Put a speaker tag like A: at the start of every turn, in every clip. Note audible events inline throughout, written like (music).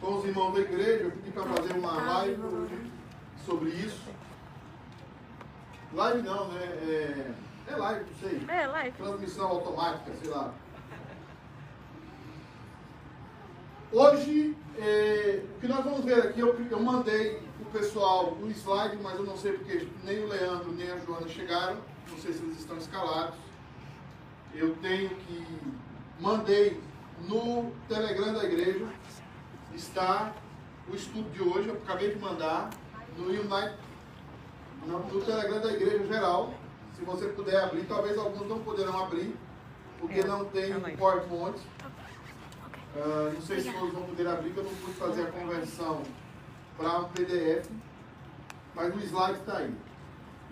A: com os irmãos da igreja, eu pedi para fazer uma live hoje sobre isso. Live não, né? É, é live, não sei.
B: É, live.
A: Transmissão automática, sei lá. Hoje, é, o que nós vamos ver aqui, eu, eu mandei o pessoal o slide, mas eu não sei porque nem o Leandro nem a Joana chegaram. Não sei se eles estão escalados. Eu tenho que. Mandei no Telegram da igreja. Está o estudo de hoje, eu acabei de mandar. No Unite. No, no Telegram da igreja geral. Se você puder abrir, talvez alguns não poderão abrir, porque não tem PowerPoint. Uh, não sei se todos vão poder abrir, porque eu não pude fazer a conversão para um PDF, mas o slide está aí.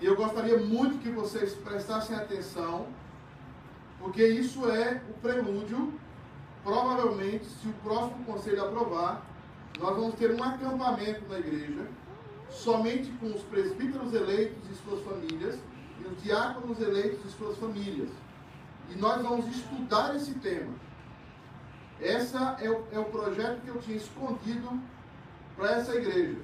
A: E eu gostaria muito que vocês prestassem atenção, porque isso é o prelúdio. Provavelmente, se o próximo conselho aprovar, nós vamos ter um acampamento na igreja, somente com os presbíteros eleitos e suas famílias, e os diáconos eleitos e suas famílias. E nós vamos estudar esse tema. Esse é o, é o projeto que eu tinha escondido para essa igreja.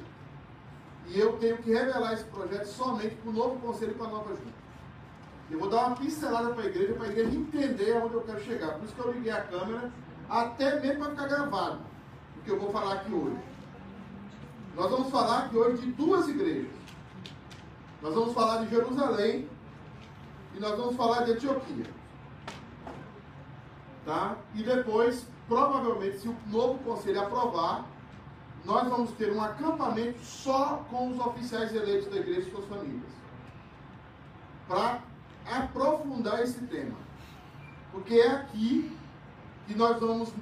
A: E eu tenho que revelar esse projeto somente para o novo conselho e para a nova junta. Eu vou dar uma pincelada para a igreja, para a igreja entender aonde eu quero chegar. Por isso que eu liguei a câmera, até mesmo para ficar gravado, o que eu vou falar aqui hoje. Nós vamos falar aqui hoje de duas igrejas. Nós vamos falar de Jerusalém e nós vamos falar de Antioquia. Tá? E depois, provavelmente, se o novo conselho aprovar, nós vamos ter um acampamento só com os oficiais eleitos da igreja e suas famílias. Para aprofundar esse tema. Porque é aqui que nós vamos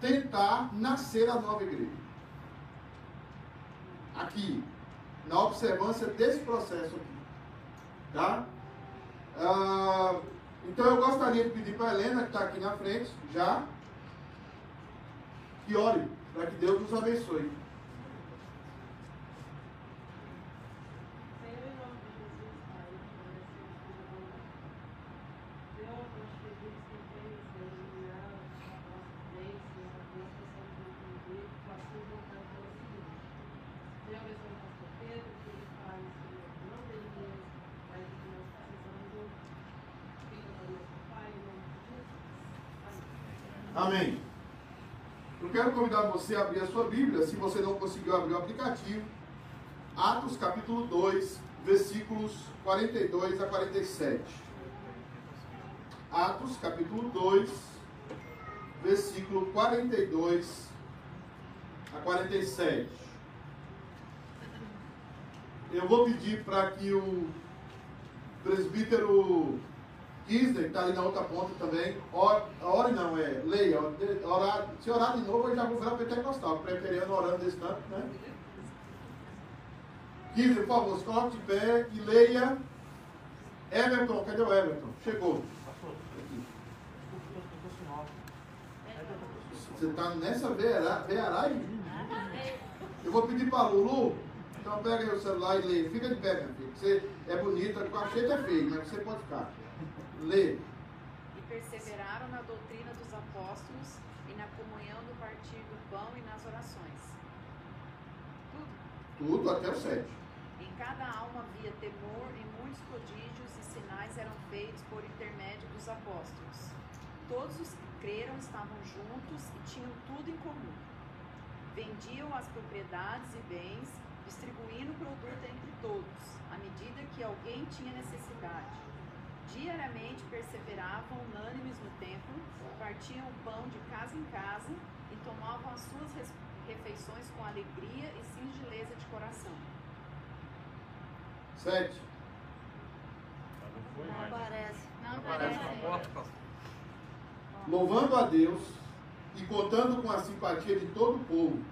A: tentar nascer a nova igreja. Aqui, na observância desse processo aqui. Tá? Ah, então eu gostaria de pedir para a Helena, que está aqui na frente, já, que ore, para que Deus nos abençoe. Amém. Eu quero convidar você abrir a sua Bíblia, se você não conseguiu abrir o aplicativo. Atos capítulo 2, versículos 42 a 47. Atos capítulo 2, versículo 42 a 47. Eu vou pedir para que o presbítero Kisner, que está ali na outra ponta também, ore, ore não, é, leia, orar, se orar de novo, eu já vou virar pentecostal, preteriano orando desse canto, né? Kisner, por favor, coloque de pé e leia. Everton, cadê o Everton? Chegou. Você está nessa vearagem? Eu vou pedir para Lulu, então pega aí o celular e lê. Fica de pé, meu filho. Você é bonita, com a cheia é feio, mas você pode ficar. Lê.
C: E perseveraram na doutrina dos apóstolos e na comunhão do partir do pão e nas orações. Tudo.
A: Tudo até o sete.
C: Em cada alma havia temor e muitos prodígios e sinais eram feitos por intermédio dos apóstolos. Todos os que creram estavam juntos e tinham tudo em comum. Vendiam as propriedades e bens, distribuindo o produto entre todos, à medida que alguém tinha necessidade diariamente perseveravam unânimes no templo, partiam o pão de casa em casa e tomavam as suas refeições com alegria e singeleza de coração.
A: Sete.
D: Não aparece.
C: Não aparece.
A: Louvando a Deus e contando com a simpatia de todo o povo.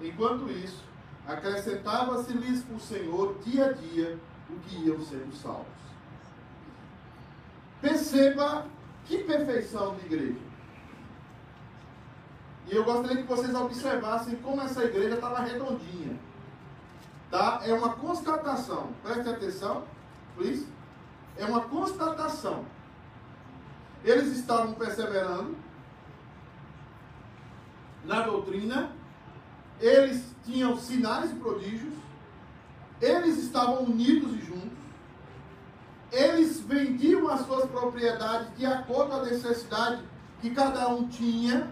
A: Enquanto isso, acrescentava-se-lhes o Senhor dia a dia o que iam sendo salvos. Perceba que perfeição de igreja. E eu gostaria que vocês observassem como essa igreja estava redondinha. Tá? É uma constatação. Preste atenção, please. É uma constatação. Eles estavam perseverando na doutrina eles tinham sinais e prodígios, eles estavam unidos e juntos, eles vendiam as suas propriedades de acordo a necessidade que cada um tinha,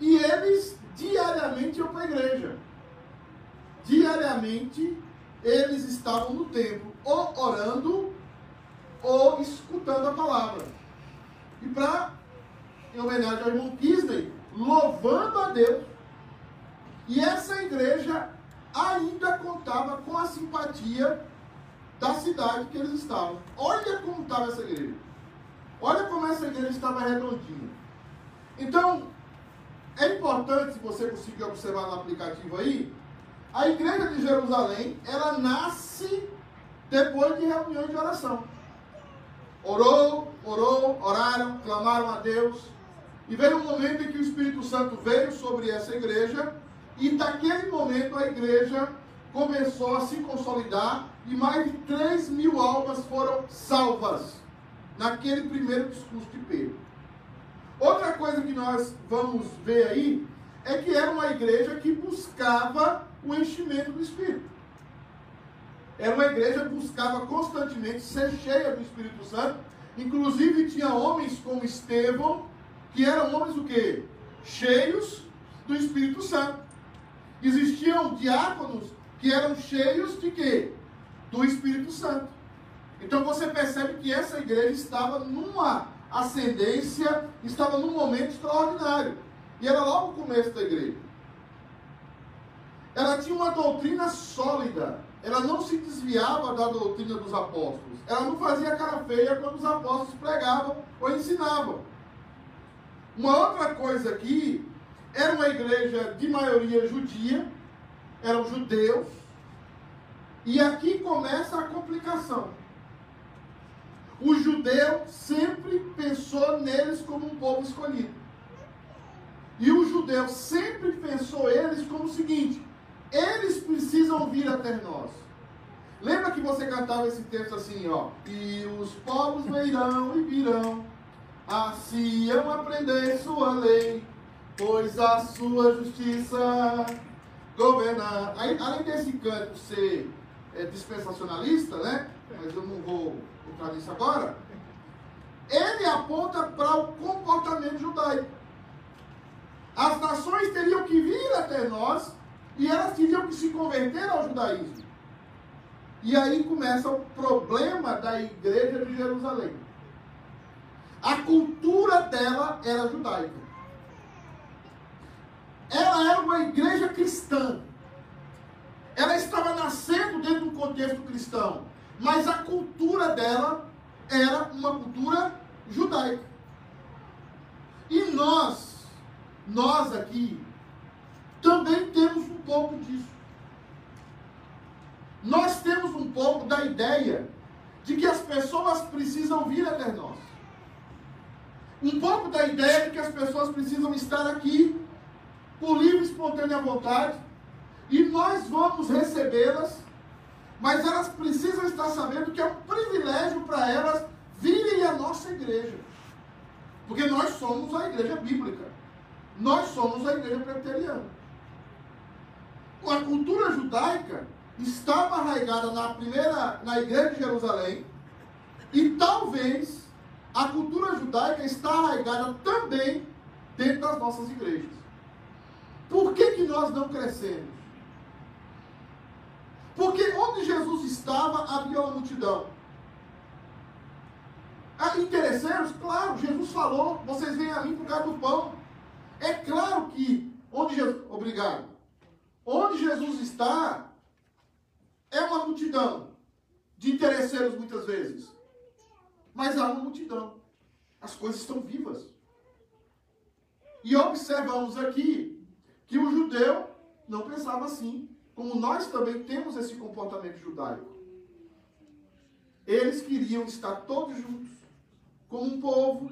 A: e eles diariamente iam para a igreja. Diariamente eles estavam no templo, ou orando, ou escutando a palavra. E para, em homenagem ao irmão Kisney, louvando a Deus. E essa igreja ainda contava com a simpatia da cidade que eles estavam. Olha como estava essa igreja. Olha como essa igreja estava redondinha. Então, é importante, se você conseguir observar no aplicativo aí, a igreja de Jerusalém, ela nasce depois de reuniões de oração. Orou, orou, oraram, clamaram a Deus. E veio um momento em que o Espírito Santo veio sobre essa igreja, e daquele momento a igreja começou a se consolidar, e mais de 3 mil almas foram salvas naquele primeiro discurso de Pedro. Outra coisa que nós vamos ver aí é que era uma igreja que buscava o enchimento do Espírito. Era uma igreja que buscava constantemente ser cheia do Espírito Santo. Inclusive tinha homens como Estevão, que eram homens o quê? Cheios do Espírito Santo. Existiam diáconos que eram cheios de quê? Do Espírito Santo. Então você percebe que essa igreja estava numa ascendência, estava num momento extraordinário. E era logo o começo da igreja. Ela tinha uma doutrina sólida. Ela não se desviava da doutrina dos apóstolos. Ela não fazia cara feia quando os apóstolos pregavam ou ensinavam. Uma outra coisa aqui, era uma igreja de maioria judia, eram judeus, e aqui começa a complicação. O judeu sempre pensou neles como um povo escolhido. E o judeu sempre pensou eles como o seguinte: eles precisam vir até nós. Lembra que você cantava esse texto assim, ó? E os povos virão e virão, assim aprender sua lei, pois a sua justiça governar. Além desse canto ser é, dispensacionalista, né? Mas eu não vou entrar nisso agora. Ele aponta para o comportamento judaico. As nações teriam que vir até nós e elas teriam que se converter ao judaísmo. E aí começa o problema da igreja de Jerusalém. A cultura dela era judaica. Ela era uma igreja cristã. Ela estava nascendo dentro do contexto cristão. Mas a cultura dela era uma cultura judaica. E nós, nós aqui, também temos um pouco disso. Nós temos um pouco da ideia de que as pessoas precisam vir até nós. Um pouco da ideia de que as pessoas precisam estar aqui por livre e espontânea vontade e nós vamos recebê-las, mas elas precisam estar sabendo que é um privilégio para elas virem à nossa igreja. Porque nós somos a igreja bíblica. Nós somos a igreja preteriana a cultura judaica estava arraigada na primeira, na igreja de Jerusalém, e talvez a cultura judaica está arraigada também dentro das nossas igrejas. Por que, que nós não crescemos? Porque onde Jesus estava havia uma multidão. Ah, interesseiros? Claro, Jesus falou, vocês vêm a mim por causa do pão. É claro que onde Jesus. Obrigado. Onde Jesus está é uma multidão de interesseiros muitas vezes. Mas há uma multidão. As coisas estão vivas. E observamos aqui que o judeu não pensava assim, como nós também temos esse comportamento judaico. Eles queriam estar todos juntos, como um povo,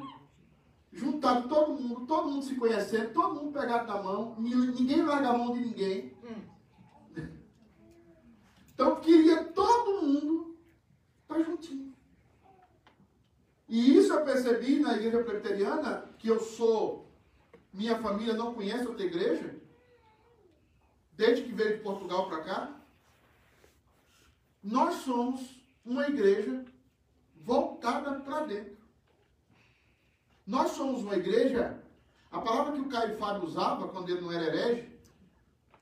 A: juntado todo mundo, todo mundo se conhecendo, todo mundo pegado na mão, ninguém larga a mão de ninguém. Hum. Então queria todo mundo estar juntinho. E isso eu percebi na igreja presbiteriana, que eu sou, minha família não conhece outra igreja. Desde que veio de Portugal para cá, nós somos uma igreja voltada para dentro. Nós somos uma igreja, a palavra que o Caio Fábio usava quando ele não era herege,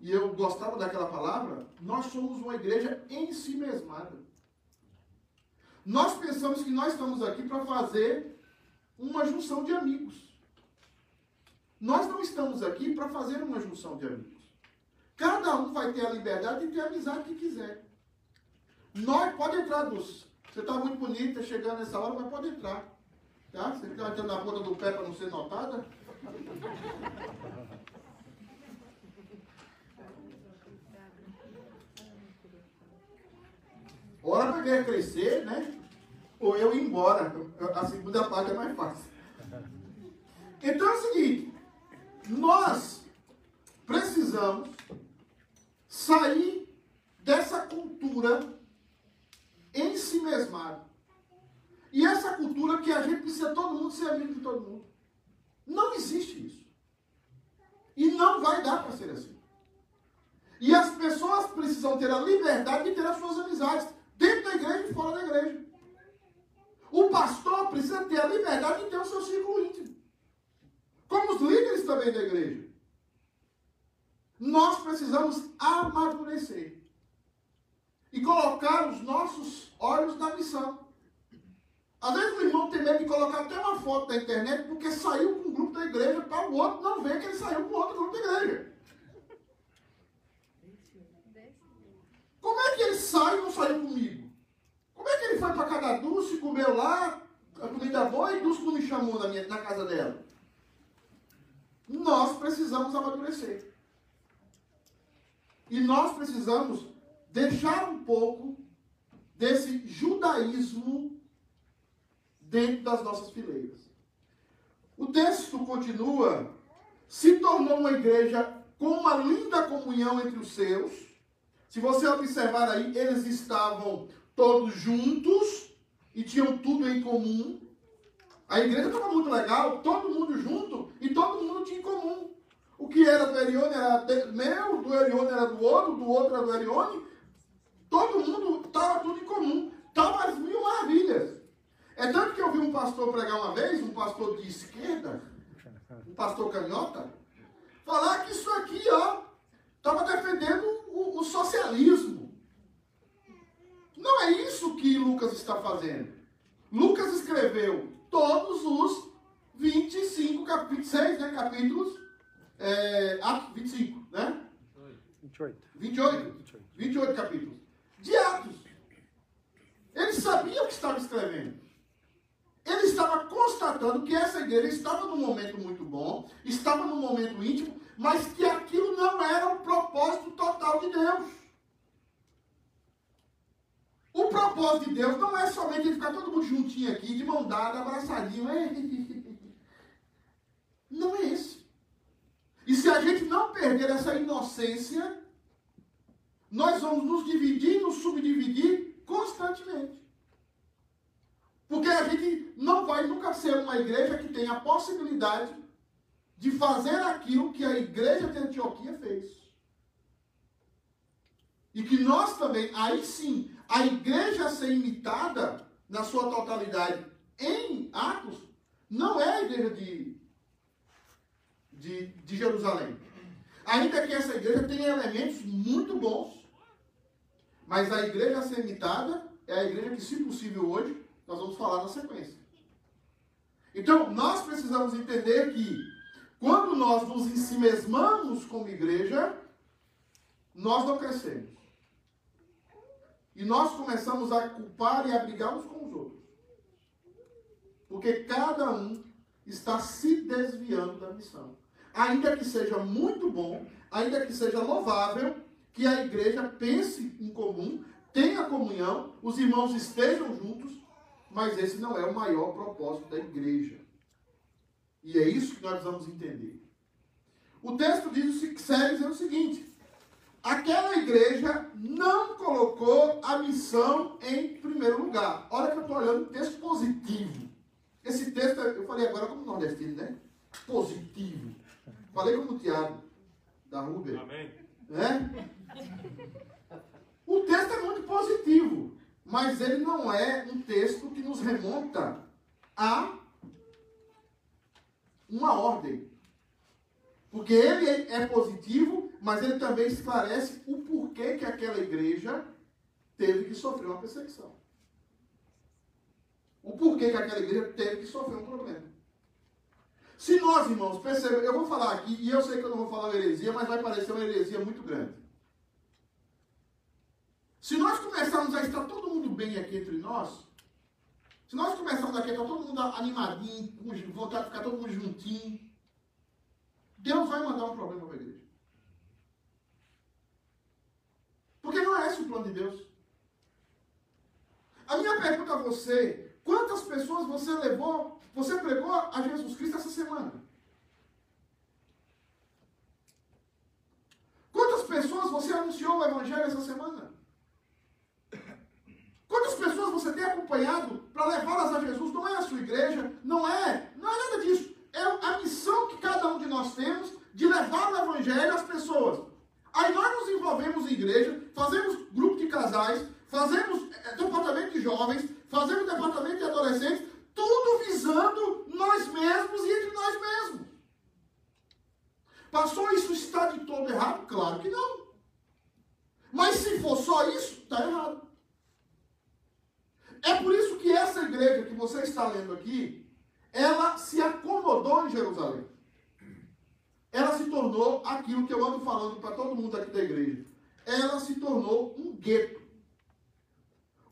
A: e eu gostava daquela palavra, nós somos uma igreja em si mesmada. Nós pensamos que nós estamos aqui para fazer uma junção de amigos. Nós não estamos aqui para fazer uma junção de amigos. Cada um vai ter a liberdade de ter a amizade que quiser. Nós, pode entrar, Dulce. Você está muito bonita, chegando nessa hora, mas pode entrar. Tá? Você fica entrando na ponta do pé para não ser notada. Hora para ver crescer, né? Ou eu ir embora. A segunda parte é mais fácil. Então é o seguinte: nós precisamos sair dessa cultura em si mesmada. E essa cultura que a gente precisa todo mundo ser amigo de todo mundo. Não existe isso. E não vai dar para ser assim. E as pessoas precisam ter a liberdade de ter as suas amizades, dentro da igreja e fora da igreja. O pastor precisa ter a liberdade de ter o seu círculo íntimo. Como os líderes também da igreja. Nós precisamos amadurecer e colocar os nossos olhos na missão. Às vezes o irmão tem medo de colocar até uma foto na internet porque saiu com um grupo da igreja para o outro não ver que ele saiu com outro grupo da igreja. Como é que ele sai e não saiu comigo? Como é que ele foi para cada Dulce, comeu lá, a comida boa e Dulce não me chamou na, minha, na casa dela? Nós precisamos amadurecer. E nós precisamos deixar um pouco desse judaísmo dentro das nossas fileiras. O texto continua: se tornou uma igreja com uma linda comunhão entre os seus. Se você observar aí, eles estavam todos juntos e tinham tudo em comum. A igreja estava muito legal, todo mundo junto e todo mundo tinha em comum. O que era do Erione era meu, do Erione era do outro, do outro era do Erione. Todo mundo estava tudo em comum. Estavam as mil maravilhas. É tanto que eu vi um pastor pregar uma vez, um pastor de esquerda, um pastor canhota, falar que isso aqui, ó, estava defendendo o, o socialismo. Não é isso que Lucas está fazendo. Lucas escreveu todos os 25, 26 né, capítulos é, Atos 25, né? 28. 28. 28 capítulos. De Atos. Ele sabia o que estava escrevendo. Ele estava constatando que essa igreja estava num momento muito bom, estava num momento íntimo, mas que aquilo não era o propósito total de Deus. O propósito de Deus não é somente ficar todo mundo juntinho aqui, de mão dada, abraçadinho. (laughs) Não é esse. E se a gente não perder essa inocência, nós vamos nos dividir nos subdividir constantemente. Porque a gente não vai nunca ser uma igreja que tenha a possibilidade de fazer aquilo que a igreja de Antioquia fez. E que nós também, aí sim, a igreja ser imitada na sua totalidade em Atos, não é a igreja de de, de Jerusalém. Ainda que essa igreja tenha elementos muito bons, mas a igreja semitada é a igreja que, se possível, hoje, nós vamos falar na sequência. Então, nós precisamos entender que, quando nós nos ensimesmamos como igreja, nós não crescemos. E nós começamos a culpar e a brigar uns com os outros. Porque cada um está se desviando da missão ainda que seja muito bom, ainda que seja louvável, que a igreja pense em comum, tenha comunhão, os irmãos estejam juntos, mas esse não é o maior propósito da igreja. E é isso que nós vamos entender. O texto diz o, o seguinte: aquela igreja não colocou a missão em primeiro lugar. Olha que eu estou olhando o texto positivo. Esse texto, eu falei agora como nordestino, né? Positivo. Falei como o Tiago, da Uber. Amém. Né? O texto é muito positivo, mas ele não é um texto que nos remonta a uma ordem. Porque ele é positivo, mas ele também esclarece o porquê que aquela igreja teve que sofrer uma perseguição. O porquê que aquela igreja teve que sofrer um problema. Se nós, irmãos, percebemos, eu vou falar aqui, e eu sei que eu não vou falar heresia, mas vai parecer uma heresia muito grande. Se nós começarmos a estar todo mundo bem aqui entre nós, se nós começarmos aqui a estar todo mundo animadinho, com vontade de ficar todo mundo juntinho, Deus vai mandar um problema para a igreja. Porque não é esse o plano de Deus. A minha pergunta a você, quantas pessoas você levou, você pregou a Jesus Cristo essa semana? Quantas pessoas você anunciou o Evangelho essa semana? Quantas pessoas você tem acompanhado para levá-las a Jesus? Não é a sua igreja, não é, não é nada disso. É a missão que cada um de nós temos de levar o Evangelho às pessoas. Aí nós nos envolvemos em igreja, fazemos grupo de casais, fazemos é, departamento de jovens, fazemos departamento de adolescentes, tudo visando nós mesmos e entre nós mesmos. Passou isso está de todo errado? Claro que não. Mas se for só isso, está errado. É por isso que essa igreja que você está lendo aqui, ela se acomodou em Jerusalém. Ela se tornou aquilo que eu ando falando para todo mundo aqui da igreja. Ela se tornou um gueto.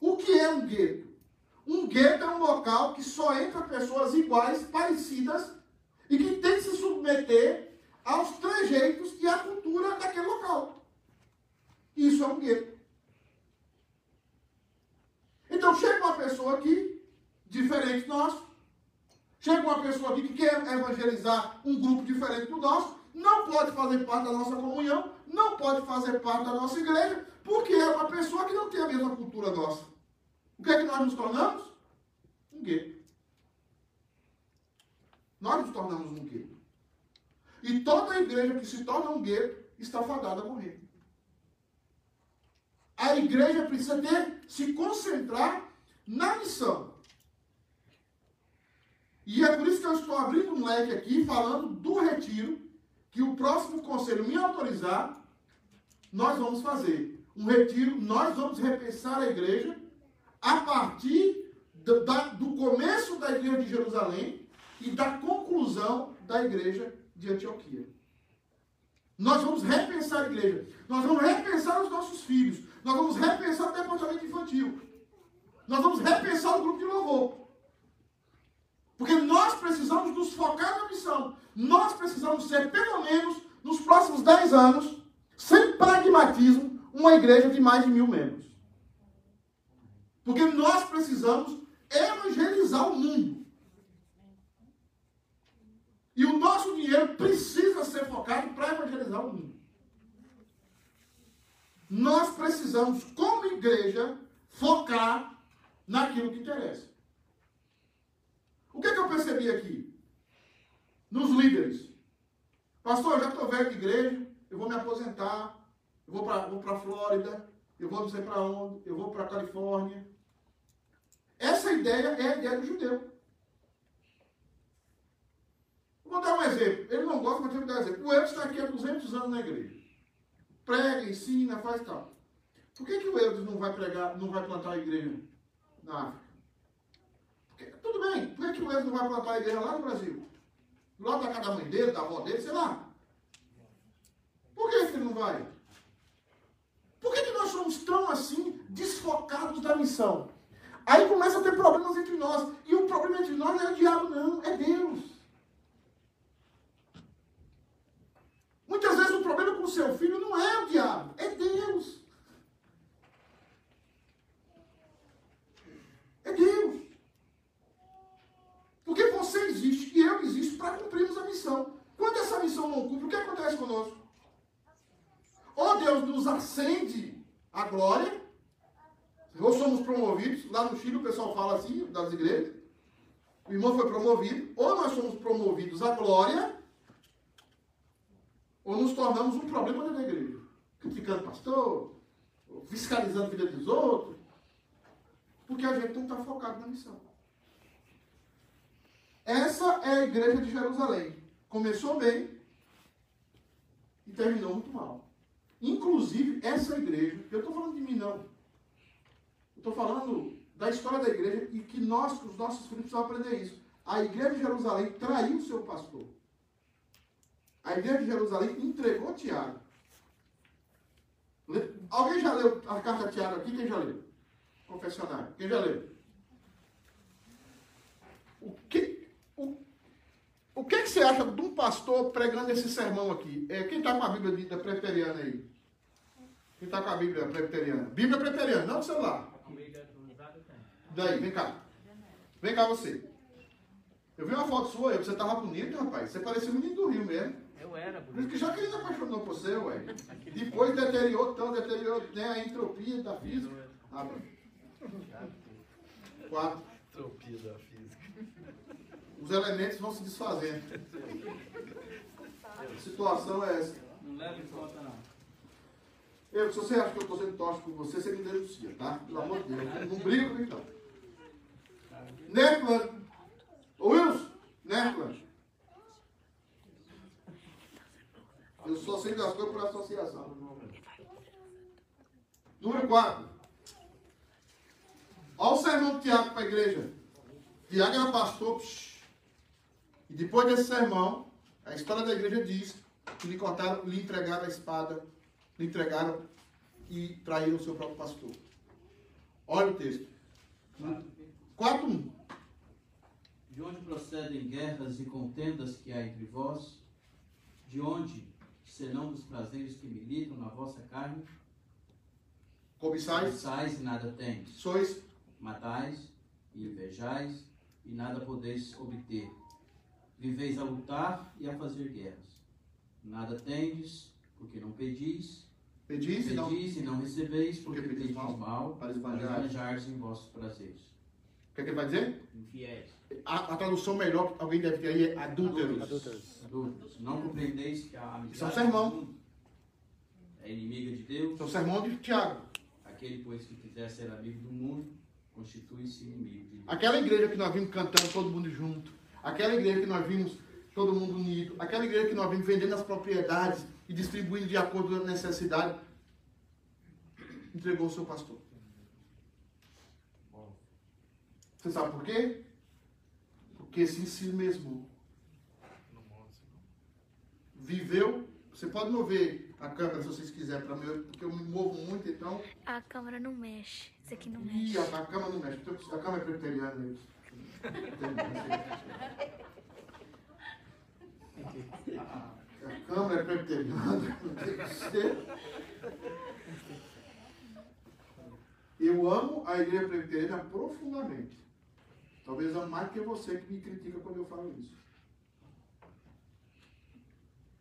A: O que é um gueto? Um gueto é um local que só entra pessoas iguais, parecidas, e que tem que se submeter aos trejeitos e à cultura daquele local. Isso é um gueto. Então chega uma pessoa aqui, diferente de nós, chega uma pessoa aqui que quer evangelizar um grupo diferente do nosso, não pode fazer parte da nossa comunhão, não pode fazer parte da nossa igreja, porque é uma pessoa que não tem a mesma cultura nossa. O que é que nós nos tornamos? Um gueto. Nós nos tornamos um gueto. E toda igreja que se torna um gueto está fadada a morrer. A igreja precisa ter, se concentrar na missão. E é por isso que eu estou abrindo um leque aqui, falando do retiro, que o próximo conselho me autorizar, nós vamos fazer. Um retiro, nós vamos repensar a igreja a partir do, da, do começo da igreja de Jerusalém e da conclusão da igreja de Antioquia. Nós vamos repensar a igreja. Nós vamos repensar os nossos filhos. Nós vamos repensar o departamento infantil. Nós vamos repensar o grupo de louvor. Porque nós precisamos nos focar na missão. Nós precisamos ser, pelo menos, nos próximos 10 anos, sem pragmatismo, uma igreja de mais de mil membros. Porque nós precisamos evangelizar o mundo. E o nosso dinheiro precisa ser focado para evangelizar o mundo. Nós precisamos, como igreja, focar naquilo que interessa. O que, é que eu percebi aqui? Nos líderes. Pastor, eu já estou velho de igreja, eu vou me aposentar, eu vou para vou a Flórida, eu vou não sei para onde, eu vou para a Califórnia. Essa ideia é a ideia do judeu. Vou dar um exemplo. Ele não gosta, mas eu vou dar um exemplo. O Eudes está aqui há 200 anos na igreja prega, ensina, faz tal. Por que, que o Eudes não vai pregar, não vai plantar a igreja na África? Porque, tudo bem, por que, que o Eudes não vai plantar a igreja lá no Brasil? Lado da casa da mãe dele, da avó dele, sei lá. Por que, que ele não vai? Por que, que nós somos tão assim desfocados da missão? Aí começa a ter problemas entre nós. E o problema entre nós não é o diabo, não, é Deus. Muitas vezes o problema com o seu filho não é o diabo, é Deus. É Deus. Porque você existe e eu existo para cumprirmos a missão. Quando essa missão não cumpre, o que acontece conosco? Ou Deus nos acende a glória, ou somos promovidos. Lá no Chile o pessoal fala assim, das igrejas. O irmão foi promovido. Ou nós somos promovidos à glória, ou nos tornamos um problema dentro da igreja. criticando pastor, fiscalizando a vida dos outros, porque a gente não está focado na missão. Essa é a igreja de Jerusalém. Começou bem e terminou muito mal. Inclusive, essa igreja, eu estou falando de mim não. Estou falando da história da igreja e que nós, os nossos filhos, precisam aprender isso. A igreja de Jerusalém traiu seu pastor. A igreja de Jerusalém entregou Tiago. Alguém já leu a carta de Tiago aqui? Quem já leu? Confessionário. Quem já leu? O que, o, o que, que você acha de um pastor pregando esse sermão aqui? É, quem está com a Bíblia da Preteriana aí? Quem está com a Bíblia Preteriana? Bíblia Preteriana, não do celular. Daí, vem cá. Vem cá você. Eu vi uma foto sua você estava bonito, rapaz. Você parecia um menino do Rio mesmo.
B: Eu era
A: Por isso que já que ele apaixonou por você, ué. Depois deteriorou tão, deteriorou né, a entropia da física. Ah, Quatro.
B: Entropia da física.
A: Os elementos vão se desfazendo. A situação é essa.
B: Não leva em conta, não.
A: Eu, se você acha que eu estou sendo tóxico com você, você me denuncia, tá? Pelo amor de Deus. Não, briga comigo, não. Nerplan. Ô, Wilson. Nerplan. Eu só sei das coisas por associação. Número 4. Olha o sermão de Tiago para a igreja. Tiago era pastor. psh. E depois desse sermão, a história da igreja diz que lhe cortaram, lhe entregaram a espada, lhe entregaram e traíram o seu próprio pastor. Olha o texto. 4.1.
D: De onde procedem guerras e contendas que há entre vós? De onde, senão dos prazeres que militam na vossa carne?
A: Cobiçais,
D: Cobiçais e nada tendes.
A: sois
D: Matais e invejais e nada podeis obter. Viveis a lutar e a fazer guerras. Nada tendes, porque não pedis.
A: Pedis e não
D: Pedis e não recebeis, porque
A: Porque pedis mal,
D: mal,
A: para
D: para
A: esbanjar.
D: esbanjar em vossos prazeres.
A: O que, é que ele vai dizer?
D: Infiéis.
A: A, a tradução melhor que alguém deve ter aí é adúlteros.
D: Adultos. Não compreendeis que a
A: Isso é
D: amizade
A: sermão.
D: do mundo é inimiga de Deus.
A: Esse é sermão de Tiago.
D: Aquele, pois, que quiser ser amigo do mundo, constitui-se inimigo de Deus.
A: Aquela igreja que nós vimos cantando todo mundo junto. Aquela igreja que nós vimos todo mundo unido. Aquela igreja que nós vimos vendendo as propriedades e distribuindo de acordo com a necessidade. Entregou o seu pastor. Você sabe por quê? Porque se em si mesmo viveu. Você pode mover a câmera se vocês quiserem para mim, porque eu me movo muito, então.
E: A câmera não mexe. Isso aqui não
A: Ih,
E: mexe.
A: a, a câmera não mexe. A câmera é preteriana aí. (laughs) (laughs) A câmera é preteriana. (laughs) Tem que ser. Eu amo a igreja presbiteriana profundamente. Talvez amo mais que você que me critica quando eu falo isso.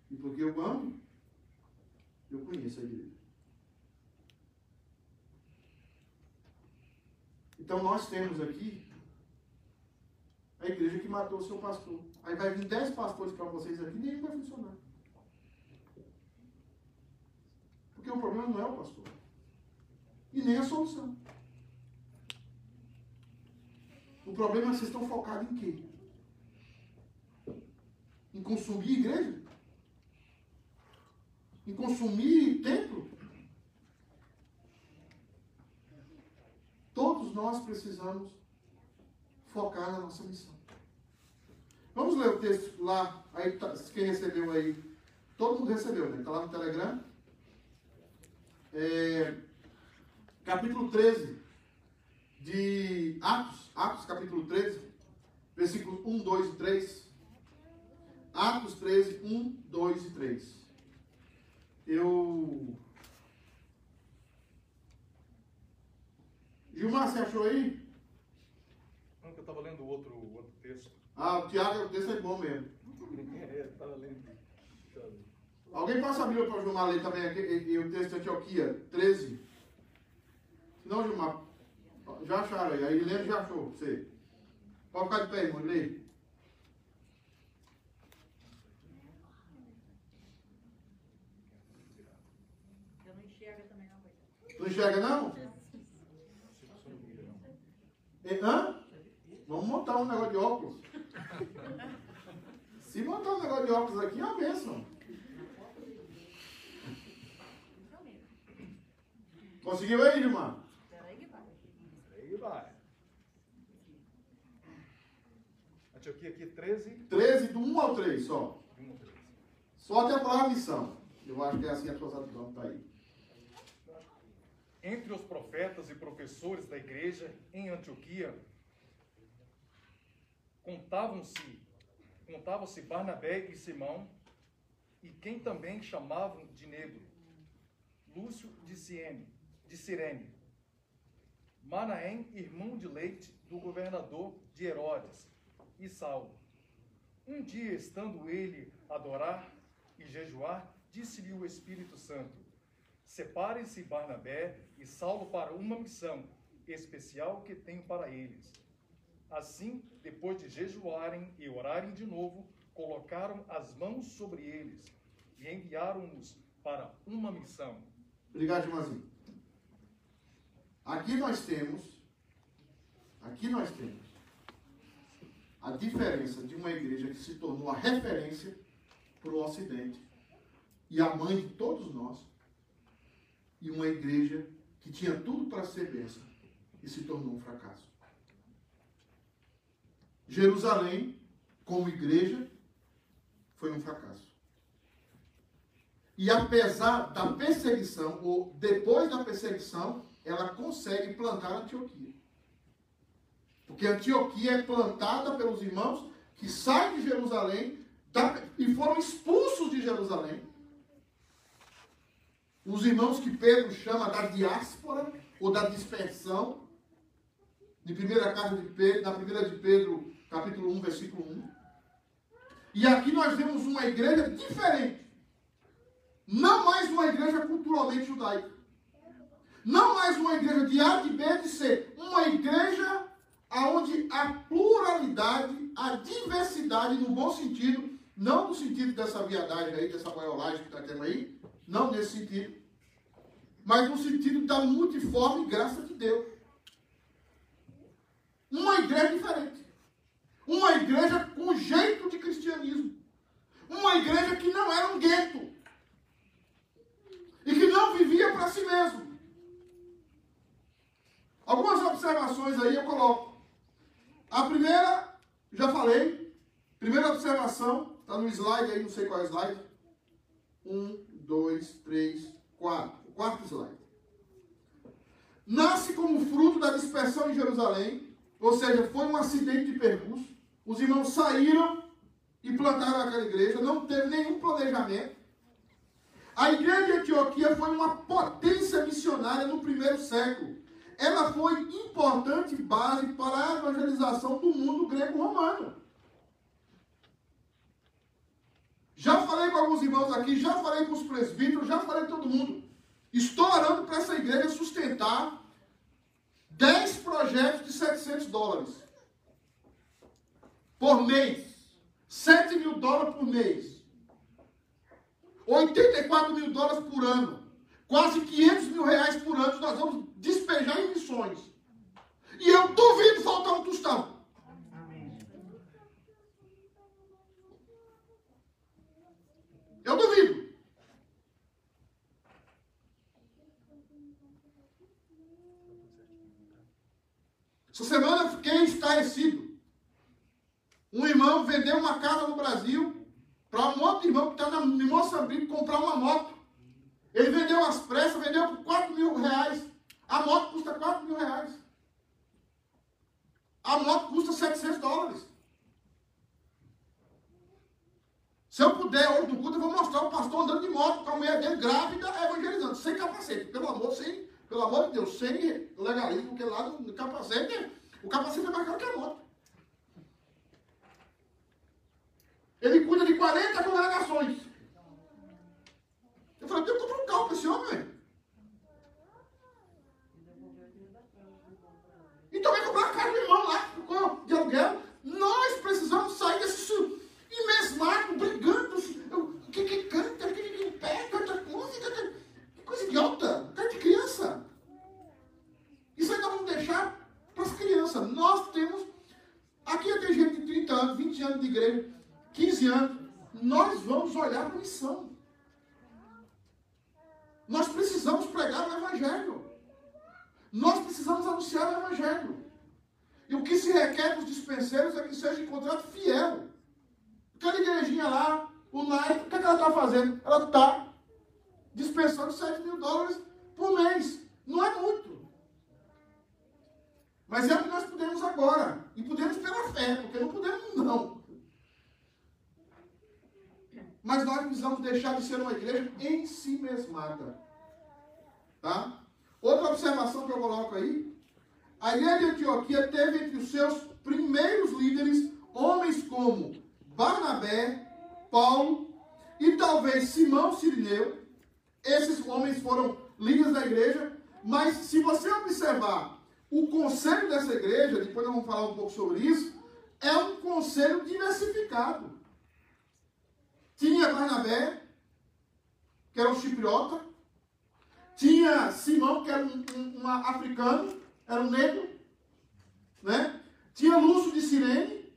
A: E porque eu amo, eu conheço a igreja. Então nós temos aqui a igreja que matou o seu pastor. Aí vai vir dez pastores para vocês aqui, nenhum vai funcionar. Porque o problema não é o pastor. E nem a solução. O problema é que vocês estão focados em quê? Em consumir igreja? Em consumir templo? Todos nós precisamos focar na nossa missão. Vamos ler o texto lá. Aí, tá- quem recebeu aí? Todo mundo recebeu, né? Está lá no Telegram. É, capítulo 13 de Atos. Atos, capítulo 13, versículos 1, 2 e 3. Atos 13, 1, 2 e 3. Eu. Gilmar, você achou aí?
F: Não, que eu estava lendo o outro, outro texto.
A: Ah, o Tiago, o texto é bom mesmo. Alguém passa a Bíblia para o Gilmar ler também aqui, e, e o texto de Antioquia 13. Não, Gilmar. Já acharam aí. Aí Helena já achou. Você. Pode ficar de pé, irmão. Tu não enxerga não? E- Hã? Vamos montar um negócio de óculos. Se montar um negócio de óculos aqui, é uma bênção. Conseguiu aí, irmã?
F: Aí vai. Antioquia aqui 13,
A: 13, do 1 ao 3 só.
F: 1 ao 13.
A: Só até a palavra missão. Eu acho que é assim a sua tradução está aí.
F: Entre os profetas e professores da igreja em Antioquia, contavam-se contavam-se Barnabé e Simão, e quem também chamavam de negro, Lúcio de Siene, de Cirene, Manaém, irmão de leite do governador de Herodes, e Saulo. Um dia, estando ele a adorar e jejuar, disse-lhe o Espírito Santo: Separem-se Barnabé e Saulo para uma missão especial que tenho para eles. Assim, depois de jejuarem e orarem de novo, colocaram as mãos sobre eles e enviaram-nos para uma missão.
A: Obrigado, irmãzinho. Aqui nós temos, aqui nós temos a diferença de uma igreja que se tornou a referência para o Ocidente e a mãe de todos nós, e uma igreja que tinha tudo para ser bênção e se tornou um fracasso. Jerusalém, como igreja, foi um fracasso. E apesar da perseguição, ou depois da perseguição, ela consegue plantar Antioquia. Porque Antioquia é plantada pelos irmãos que saem de Jerusalém e foram expulsos de Jerusalém. Os irmãos que Pedro chama da diáspora ou da dispersão. De primeira carta de Pedro, na primeira de Pedro, capítulo 1, versículo 1. E aqui nós vemos uma igreja diferente. Não mais uma igreja culturalmente judaica. Não mais uma igreja de A, de B, de C. Uma igreja onde a pluralidade, a diversidade, no bom sentido, não no sentido dessa viadagem aí, dessa maiolagem que está tendo aí, não nesse sentido, mas no sentido da multiforme graça de Deus. Uma igreja diferente. Uma igreja com jeito de cristianismo. Uma igreja que não era um gueto. E que não vivia para si mesmo. Algumas observações aí eu coloco. A primeira, já falei. Primeira observação, está no slide aí, não sei qual é o slide. Um, dois, três, quatro. Quarto slide. Nasce como fruto da dispersão em Jerusalém, ou seja, foi um acidente de percurso. Os irmãos saíram e plantaram aquela igreja, não teve nenhum planejamento. A igreja de Antioquia foi uma potência missionária no primeiro século. Ela foi importante base para a evangelização do mundo grego-romano. Já falei com alguns irmãos aqui, já falei com os presbíteros, já falei com todo mundo. Estou orando para essa igreja sustentar 10 projetos de 700 dólares por mês. 7 mil dólares por mês. 84 mil dólares por ano. Quase 500 mil reais por ano nós vamos despejar em missões. E eu duvido faltar um tostão. Eu duvido. Essa semana eu fiquei estarrecido. Um irmão vendeu uma casa no Brasil para um outro irmão que está em Moçambique comprar uma moto. Ele vendeu as pressas, vendeu por 4 mil reais. A moto custa 4 mil reais. A moto custa 700 dólares. Se eu puder, hoje no culto, eu vou mostrar o pastor andando de moto com a mulher dele grávida, evangelizando, sem capacete. Pelo amor, sem, pelo amor de Deus, sem legalismo, porque lá no capacete, o capacete é mais caro que a moto. Ele cuida de 40 congregações. Eu falei, tem que comprar um carro para esse homem. Então vai comprar a casa do irmão lá, de aluguel. Nós precisamos sair desse imesmático, brigando. O que que canta, o que que pé, canta coisa. Que coisa idiota, cara de criança. Isso ainda vamos deixar para as crianças. Nós temos, aqui tem gente de 30 anos, 20 anos de igreja, 15 anos. Nós vamos olhar para a missão. Nós precisamos pregar o Evangelho. Nós precisamos anunciar o Evangelho. E o que se requer dos dispenseiros é que seja encontrado fiel. Aquela igrejinha lá, o Nike, o que, é que ela está fazendo? Ela está dispensando 7 mil dólares por mês. Não é muito. Mas é o que nós podemos agora. E podemos pela fé, porque não podemos não. Mas nós precisamos deixar de ser uma igreja em si mesmada. Tá? Outra observação que eu coloco aí. A igreja de Antioquia teve entre os seus primeiros líderes homens como Barnabé, Paulo e talvez Simão Sirineu. Esses homens foram líderes da igreja. Mas se você observar o conselho dessa igreja, depois nós vamos falar um pouco sobre isso, é um conselho diversificado. Tinha Barnabé, que era um chipriota. Tinha Simão, que era um, um, um africano, era um negro. Né? Tinha Lúcio de Sirene.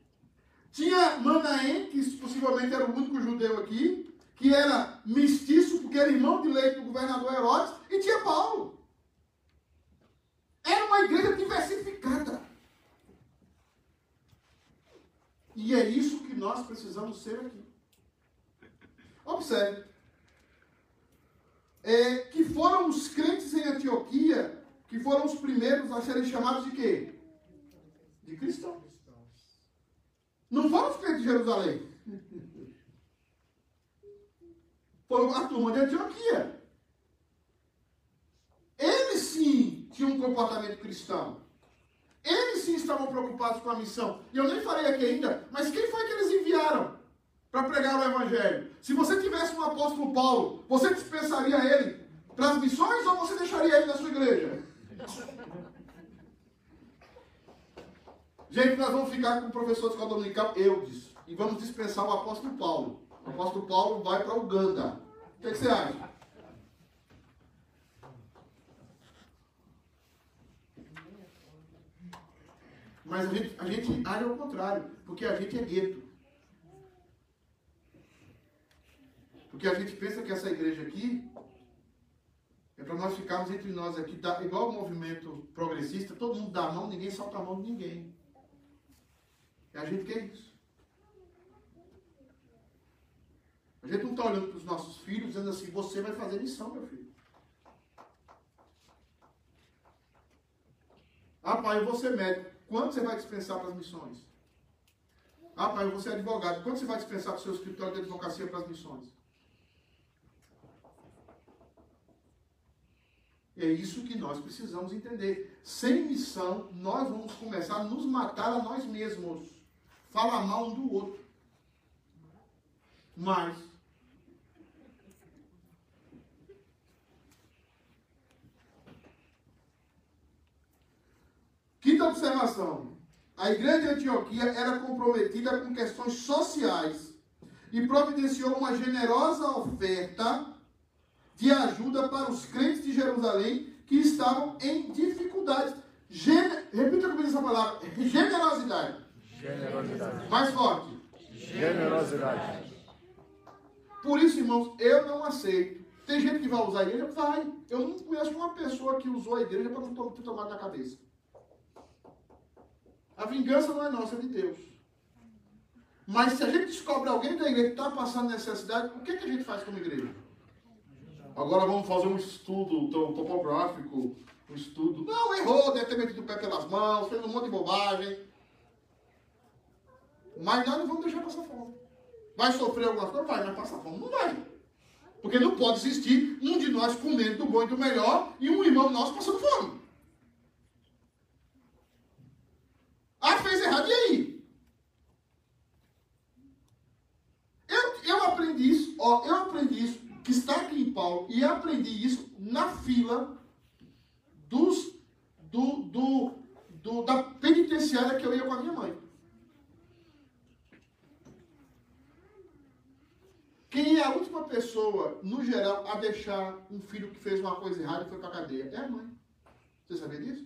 A: Tinha Manaém, que possivelmente era o único judeu aqui, que era mestiço, porque era irmão de leite do governador Herodes. E tinha Paulo. Era uma igreja diversificada. E é isso que nós precisamos ser aqui. Observe. É, que foram os crentes em Antioquia que foram os primeiros a serem chamados de quê? De cristãos. Não foram os crentes de Jerusalém. Foram a turma de Antioquia. Eles sim tinham um comportamento cristão. Eles sim estavam preocupados com a missão. E eu nem falei aqui ainda, mas quem foi que eles enviaram? Para pregar o Evangelho. Se você tivesse um apóstolo Paulo, você dispensaria ele para as missões ou você deixaria ele na sua igreja? Gente, nós vamos ficar com o professor de escola dominical, Eudes, e vamos dispensar o apóstolo Paulo. O apóstolo Paulo vai para Uganda. O que, é que você acha? Mas a gente, a gente age ao contrário, porque a gente é gueto. Porque a gente pensa que essa igreja aqui é para nós ficarmos entre nós aqui, tá, igual o movimento progressista, todo mundo dá a mão, ninguém solta a mão de ninguém. E a gente quer isso. A gente não está olhando para os nossos filhos dizendo assim, você vai fazer missão, meu filho. Ah, pai, eu vou ser médico. Quanto você vai dispensar para as missões? Ah, pai, eu vou ser advogado. Quanto você vai dispensar para o seu escritório de advocacia para as missões? É isso que nós precisamos entender. Sem missão, nós vamos começar a nos matar a nós mesmos. Falar mal um do outro. Mas. Quinta observação. A igreja de Antioquia era comprometida com questões sociais e providenciou uma generosa oferta de ajuda para os crentes de Jerusalém que estavam em dificuldades. Gen... Repita comigo essa palavra: generosidade.
F: Generosidade.
A: Mais forte.
F: Generosidade.
A: Por isso, irmãos, eu não aceito. Tem gente que vai usar a igreja? Vai. Eu não conheço uma pessoa que usou a igreja para não ter tomado na cabeça. A vingança não é nossa, é de Deus. Mas se a gente descobre alguém da igreja que está passando necessidade, o que, que a gente faz como igreja? Agora vamos fazer um estudo topográfico, um estudo. Não, errou, deve ter metido o pé pelas mãos, fez um monte de bobagem. Mas nós não vamos deixar passar fome. Vai sofrer alguma coisa? Vai, mas passar fome não vai. Porque não pode existir um de nós comendo do bom e do melhor e um irmão nosso passando fome. Ah, fez errado, e aí? Eu, eu aprendi isso, ó, eu aprendi isso que está aqui em Paulo, e aprendi isso na fila dos, do, do, do, da penitenciária que eu ia com a minha mãe. Quem é a última pessoa, no geral, a deixar um filho que fez uma coisa errada e foi para a cadeia? É a mãe. Você sabia disso?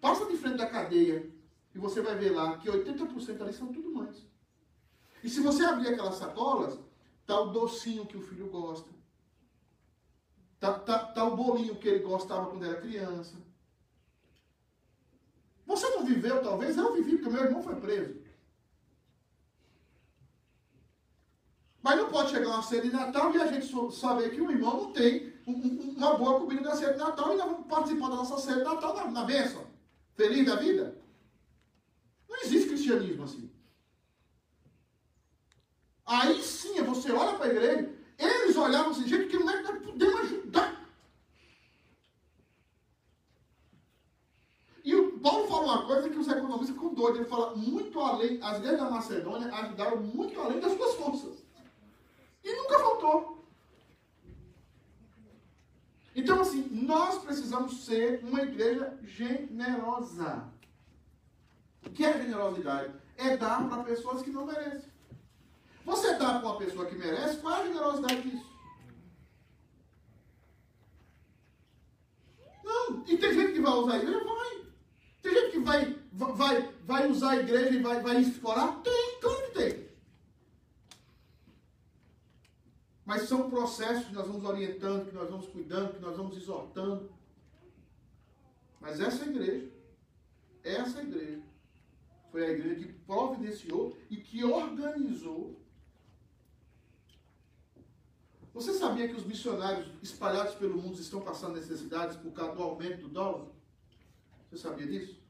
A: Passa de frente da cadeia e você vai ver lá que 80% ali são tudo mães. E se você abrir aquelas sacolas, tá o docinho que o filho gosta. Tá, tá, tá o bolinho que ele gostava quando era criança. Você não viveu, talvez? Eu vivi, porque meu irmão foi preso. Mas não pode chegar uma ceia de Natal e a gente saber que o irmão não tem uma boa comida na ceia de Natal e nós vamos participar da nossa ceia de Natal na, na bênção. Feliz da vida? Não existe cristianismo assim. Aí sim, você olha para a igreja, eles olhavam assim, gente, que não é que nós podemos ajudar. E o Paulo fala uma coisa que os economistas ficam doidos. Ele fala muito além, as igrejas da Macedônia ajudaram muito além das suas forças. E nunca faltou. Então, assim, nós precisamos ser uma igreja generosa. O que é generosidade? É dar para pessoas que não merecem. Você dá para uma pessoa que merece, qual a generosidade disso? Não, e tem gente que vai usar a igreja? Vai. Tem gente que vai, vai, vai usar a igreja e vai, vai explorar? Tem, claro que tem. Mas são processos que nós vamos orientando, que nós vamos cuidando, que nós vamos exortando. Mas essa igreja, essa igreja, foi a igreja que providenciou e que organizou. Você sabia que os missionários espalhados pelo mundo estão passando necessidades por causa do aumento do dólar? Você sabia disso?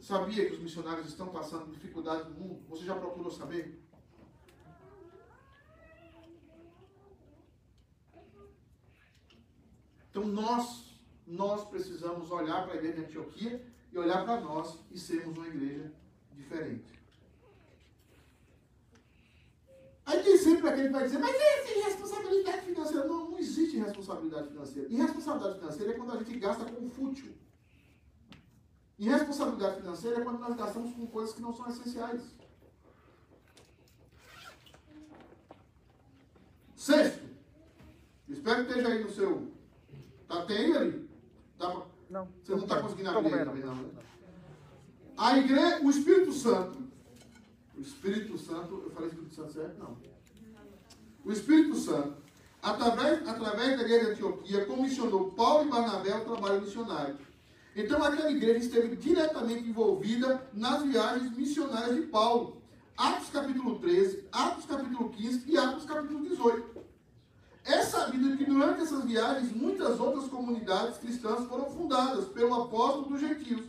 A: Sabia que os missionários estão passando dificuldades no mundo? Você já procurou saber? Então nós, nós precisamos olhar para a igreja de Antioquia e olhar para nós e sermos uma igreja diferente. Aí tem sempre aquele que vai dizer, mas é responsabilidade financeira. Não, não existe responsabilidade financeira. Irresponsabilidade financeira é quando a gente gasta com fútil. Irresponsabilidade financeira é quando nós gastamos com coisas que não são essenciais. Sexto, espero que esteja aí no seu Tá, tem ali? Tá,
F: não.
A: Você não está conseguindo abrir também, não, né? A igreja, o Espírito Santo, o Espírito Santo, eu falei Espírito Santo certo? Não. O Espírito Santo, através, através da igreja de Antioquia, comissionou Paulo e Barnabé ao trabalho missionário. Então aquela igreja esteve diretamente envolvida nas viagens missionárias de Paulo. Atos capítulo 13, Atos capítulo 15 e Atos capítulo 18. É sabido que durante essas viagens muitas outras comunidades cristãs foram fundadas pelo apóstolo dos gentios.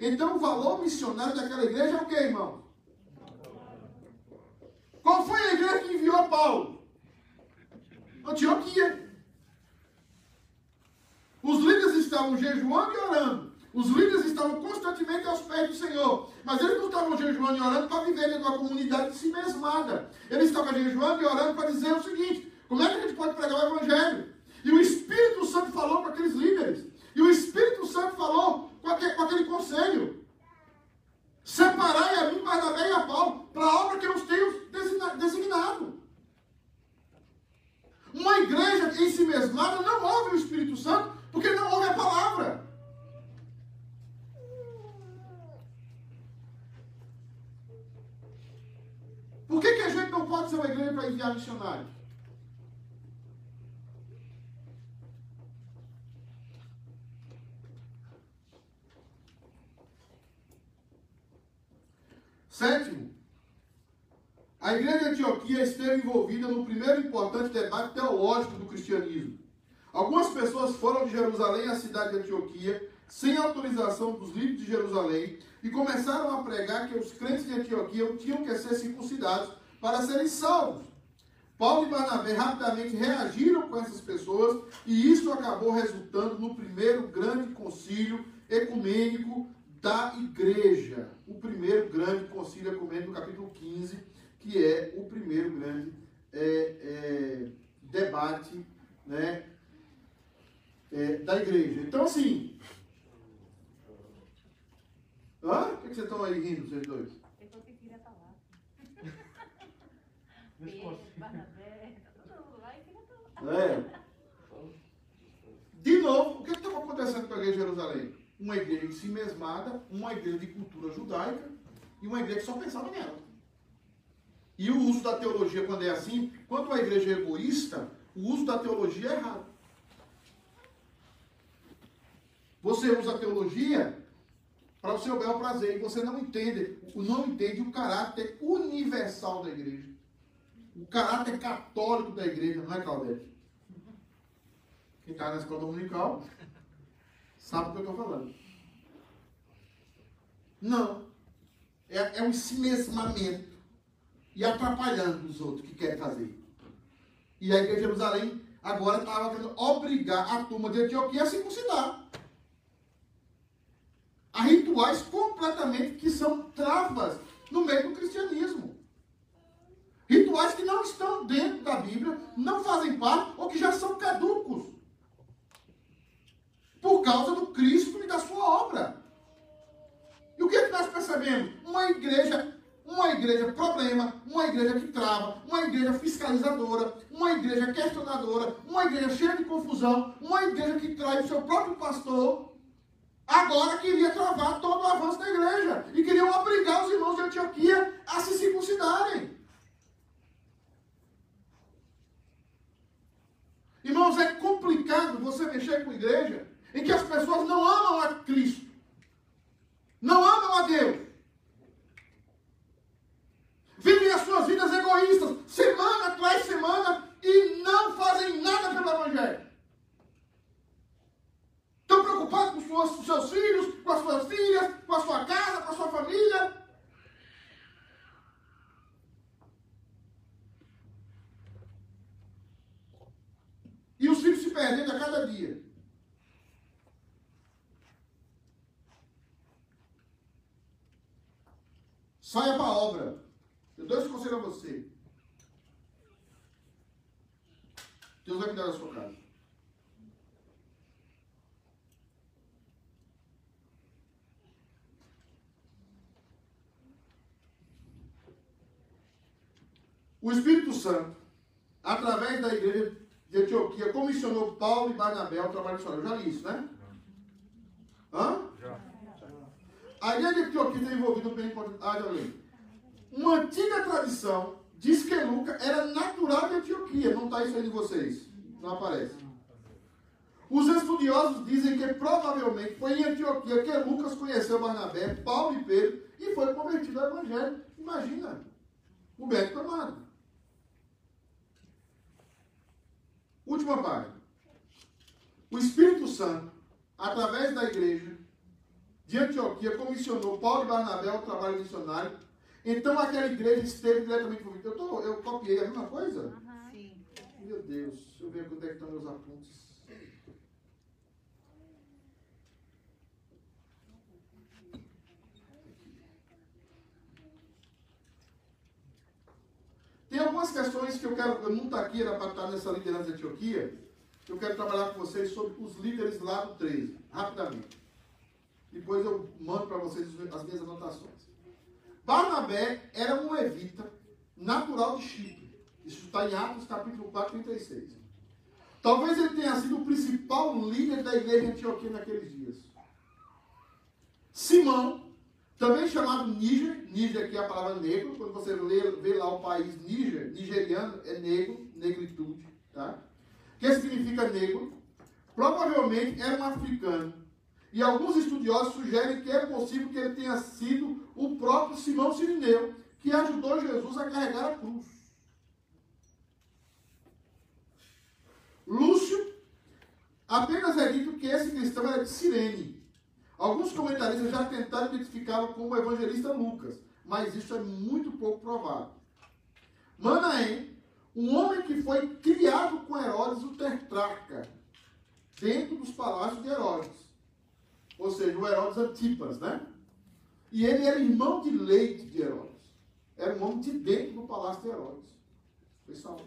A: Então o valor missionário daquela igreja é o que, irmão? Qual foi a igreja que enviou Paulo? Antioquia. Os líderes estavam jejuando e orando. Os líderes estavam constantemente aos pés do Senhor. Mas eles não estavam jejuando e orando para viver em uma comunidade de si mesmada. Eles estavam jejuando e orando para dizer o seguinte: como é que a gente pode pregar o Evangelho? E o Espírito Santo falou para aqueles líderes. E o Espírito Santo falou com aquele conselho. Separai a mim, Barnabé e a Paulo, para a obra que eu os tenho designado. Uma igreja em si mesmada não ouve o Espírito Santo, porque não ouve a palavra. Por que, que a gente não pode ser uma igreja para enviar missionários? Sétimo, a igreja esteve envolvida no primeiro importante debate teológico do cristianismo. Algumas pessoas foram de Jerusalém à cidade de Antioquia, sem autorização dos líderes de Jerusalém, e começaram a pregar que os crentes de Antioquia tinham que ser circuncidados para serem salvos. Paulo e Barnabé rapidamente reagiram com essas pessoas, e isso acabou resultando no primeiro grande concílio ecumênico da igreja. O primeiro grande concílio ecumênico, capítulo 15, que é o primeiro grande é, é, debate né, é, da igreja. Então, assim. Hã? O que, que vocês estão aí rindo, vocês dois?
C: Eu tô que queria estar lá. (laughs) Pedro, Barnabé, tá todo mundo lá e queria estar lá.
A: É. De novo, o que estava acontecendo com a igreja de Jerusalém? uma igreja em si mesmada, uma igreja de cultura judaica e uma igreja que só pensava nela. E o uso da teologia, quando é assim, quando a igreja é egoísta, o uso da teologia é errado. Você usa a teologia para o seu bel prazer e você não entende, não entende o caráter universal da igreja. O caráter católico da igreja, não é, Claudete? Quem está na escola dominical sabe o que eu estou falando. Não. É, é um ensimesmamento e atrapalhando os outros que querem fazer. E a igreja de Jerusalém agora estava querendo obrigar a turma de Antioquia a circuncidar. Há rituais completamente que são travas no meio do cristianismo. Rituais que não estão dentro da Bíblia, não fazem parte ou que já são caducos. Por causa do Cristo e da sua obra. E o que, é que nós percebemos? Uma igreja, uma igreja problema, uma igreja que trava, uma igreja fiscalizadora, uma igreja questionadora, uma igreja cheia de confusão, uma igreja que trai o seu próprio pastor, agora queria travar todo o avanço da igreja e queriam obrigar os irmãos de Antioquia a se circuncidarem. Irmãos, é complicado você mexer com a igreja em que as pessoas não amam a Cristo, não amam a Deus. Vivem as suas vidas egoístas, semana atrás semana, e não fazem nada pelo Evangelho. Estão preocupados com os seus filhos, com as suas filhas, com a sua casa, com a sua família. E os filhos se perdendo a cada dia. Saia para a obra. Eu dou esse conselho a você. Deus vai cuidar da sua casa. O Espírito Santo, através da igreja de Antioquia, comissionou Paulo e Barnabé ao trabalho missionário. Eu já li isso, né? Hã?
F: Já.
A: A igreja de Antioquia está envolvida no bem Ah, já li. Uma antiga tradição diz que Lucas era natural de Antioquia. Não está isso aí de vocês. Não aparece. Os estudiosos dizem que provavelmente foi em Antioquia que Lucas conheceu Barnabé, Paulo e Pedro e foi convertido ao Evangelho. Imagina. O Beto tomado. Última página. O Espírito Santo, através da igreja de Antioquia, comissionou Paulo e Barnabé ao trabalho missionário. Então aquela igreja esteve diretamente envolvida. Eu, tô, eu copiei a mesma coisa?
C: Sim.
A: Meu Deus, deixa eu ver onde é que estão meus apontes. Tem algumas questões que eu quero, eu não está aqui, era para estar nessa liderança de Antioquia, que eu quero trabalhar com vocês sobre os líderes lá do 13, rapidamente. Depois eu mando para vocês as minhas anotações. Barnabé era um levita natural de Chipre. Isso está em Atos capítulo 4, 36. Talvez ele tenha sido o principal líder da igreja Antioquia naqueles dias. Simão, também chamado Níger, Níger aqui é a palavra negro, quando você lê, vê lá o país Níger, nigeriano, é negro, negritude, tá? Que significa negro. Provavelmente era um africano. E alguns estudiosos sugerem que é possível que ele tenha sido o próprio Simão Sirineu, que ajudou Jesus a carregar a cruz. Lúcio, apenas é dito que esse cristão era de Cirene. Alguns comentaristas já tentaram identificá-lo como o evangelista Lucas, mas isso é muito pouco provável. Manaém, um homem que foi criado com Herodes, o tetrarca, dentro dos palácios de Herodes. Ou seja, o Herodes Antipas, né? E ele era irmão de leite de Herodes. Era um homem de dentro do palácio de Herodes. Salvo.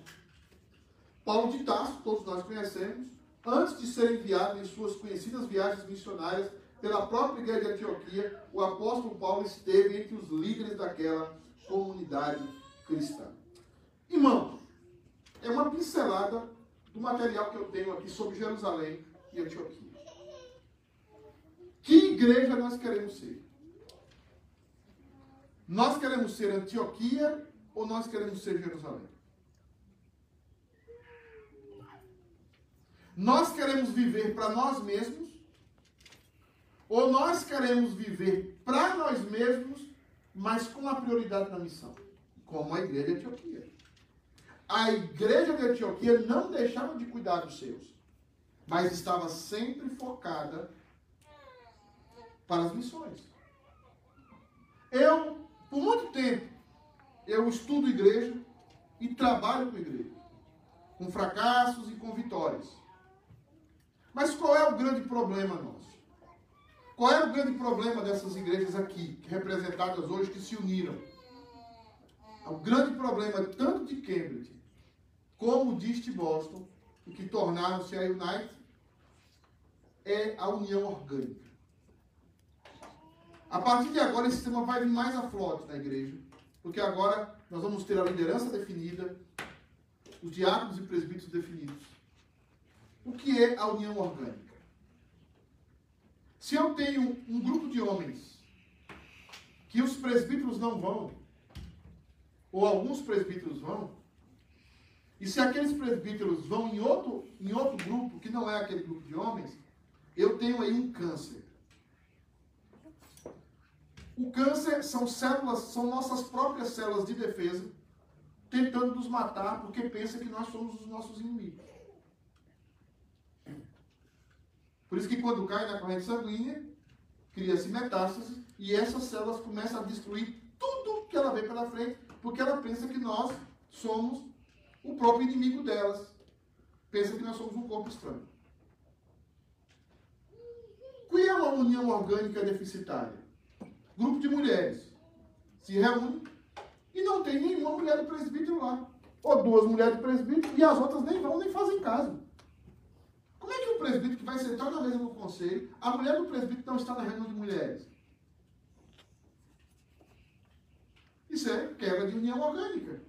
A: Paulo de Tarso, todos nós conhecemos, antes de ser enviado em suas conhecidas viagens missionárias pela própria igreja de Antioquia, o apóstolo Paulo esteve entre os líderes daquela comunidade cristã. Irmão, é uma pincelada do material que eu tenho aqui sobre Jerusalém e Antioquia. Que igreja nós queremos ser? Nós queremos ser Antioquia ou nós queremos ser Jerusalém? Nós queremos viver para nós mesmos ou nós queremos viver para nós mesmos, mas com a prioridade na missão? Como a igreja de Antioquia. A igreja de Antioquia não deixava de cuidar dos seus, mas estava sempre focada para as missões. Eu, por muito tempo, eu estudo igreja e trabalho com igreja, com fracassos e com vitórias. Mas qual é o grande problema nosso? Qual é o grande problema dessas igrejas aqui, representadas hoje, que se uniram? O grande problema, tanto de Cambridge como de East Boston, o que tornaram-se a United, é a união orgânica. A partir de agora, esse tema vai vir mais a flote na igreja, porque agora nós vamos ter a liderança definida, os diáconos e presbíteros definidos. O que é a união orgânica? Se eu tenho um grupo de homens que os presbíteros não vão, ou alguns presbíteros vão, e se aqueles presbíteros vão em outro, em outro grupo, que não é aquele grupo de homens, eu tenho aí um câncer. O câncer são células, são nossas próprias células de defesa, tentando nos matar porque pensa que nós somos os nossos inimigos. Por isso que quando cai na corrente sanguínea, cria-se metástase e essas células começam a destruir tudo que ela vê pela frente, porque ela pensa que nós somos o próprio inimigo delas. Pensa que nós somos um corpo estranho. Qual é uma união orgânica deficitária? Grupo de mulheres se reúne e não tem nenhuma mulher de presbítero lá. Ou duas mulheres de presbítero e as outras nem vão nem fazem caso. Como é que o presbítero que vai sentar na mesa do conselho, a mulher do presbítero não está na reunião de mulheres? Isso é quebra de união orgânica.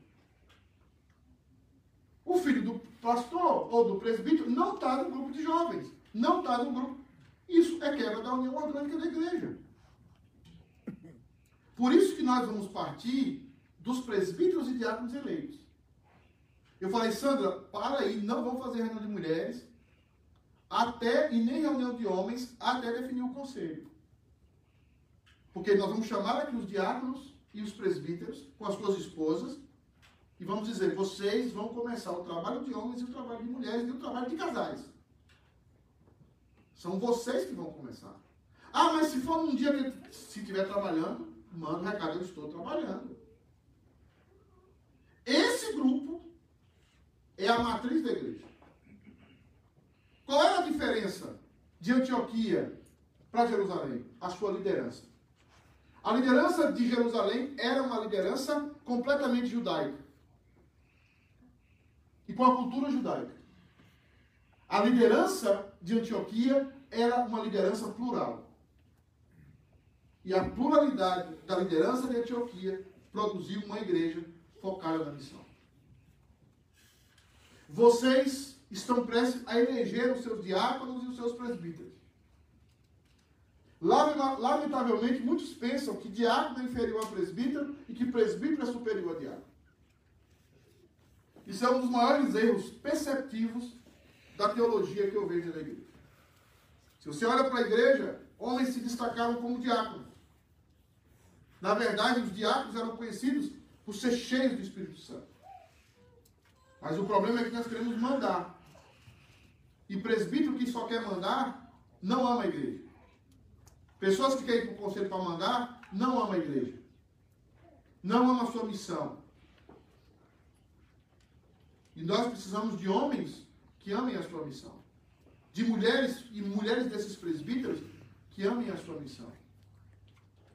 A: O filho do pastor ou do presbítero não está no grupo de jovens. Não está no grupo. Isso é quebra da união orgânica da igreja. Por isso que nós vamos partir dos presbíteros e diáconos eleitos. Eu falei, Sandra, para aí, não vamos fazer reunião de mulheres, até, e nem reunião de homens, até definir o conselho. Porque nós vamos chamar aqui os diáconos e os presbíteros, com as suas esposas, e vamos dizer, vocês vão começar o trabalho de homens e o trabalho de mulheres e o trabalho de casais. São vocês que vão começar. Ah, mas se for um dia que se estiver trabalhando, um recado, eu estou trabalhando. Esse grupo é a matriz da igreja. Qual é a diferença de Antioquia para Jerusalém? A sua liderança. A liderança de Jerusalém era uma liderança completamente judaica. E com a cultura judaica. A liderança de Antioquia era uma liderança plural. E a pluralidade da liderança de Antioquia produziu uma igreja focada na missão. Vocês estão prestes a eleger os seus diáconos e os seus presbíteros. Lamentavelmente, muitos pensam que diácono é inferior a presbítero e que presbítero é superior a diácono. Isso é um dos maiores erros perceptivos da teologia que eu vejo na igreja. Se você olha para a igreja, homens se destacaram como diáconos. Na verdade, os diáconos eram conhecidos por ser cheios do Espírito Santo. Mas o problema é que nós queremos mandar. E presbítero que só quer mandar, não ama a igreja. Pessoas que querem ir para o conselho para mandar, não ama a igreja. Não ama a sua missão. E nós precisamos de homens que amem a sua missão. De mulheres e mulheres desses presbíteros que amem a sua missão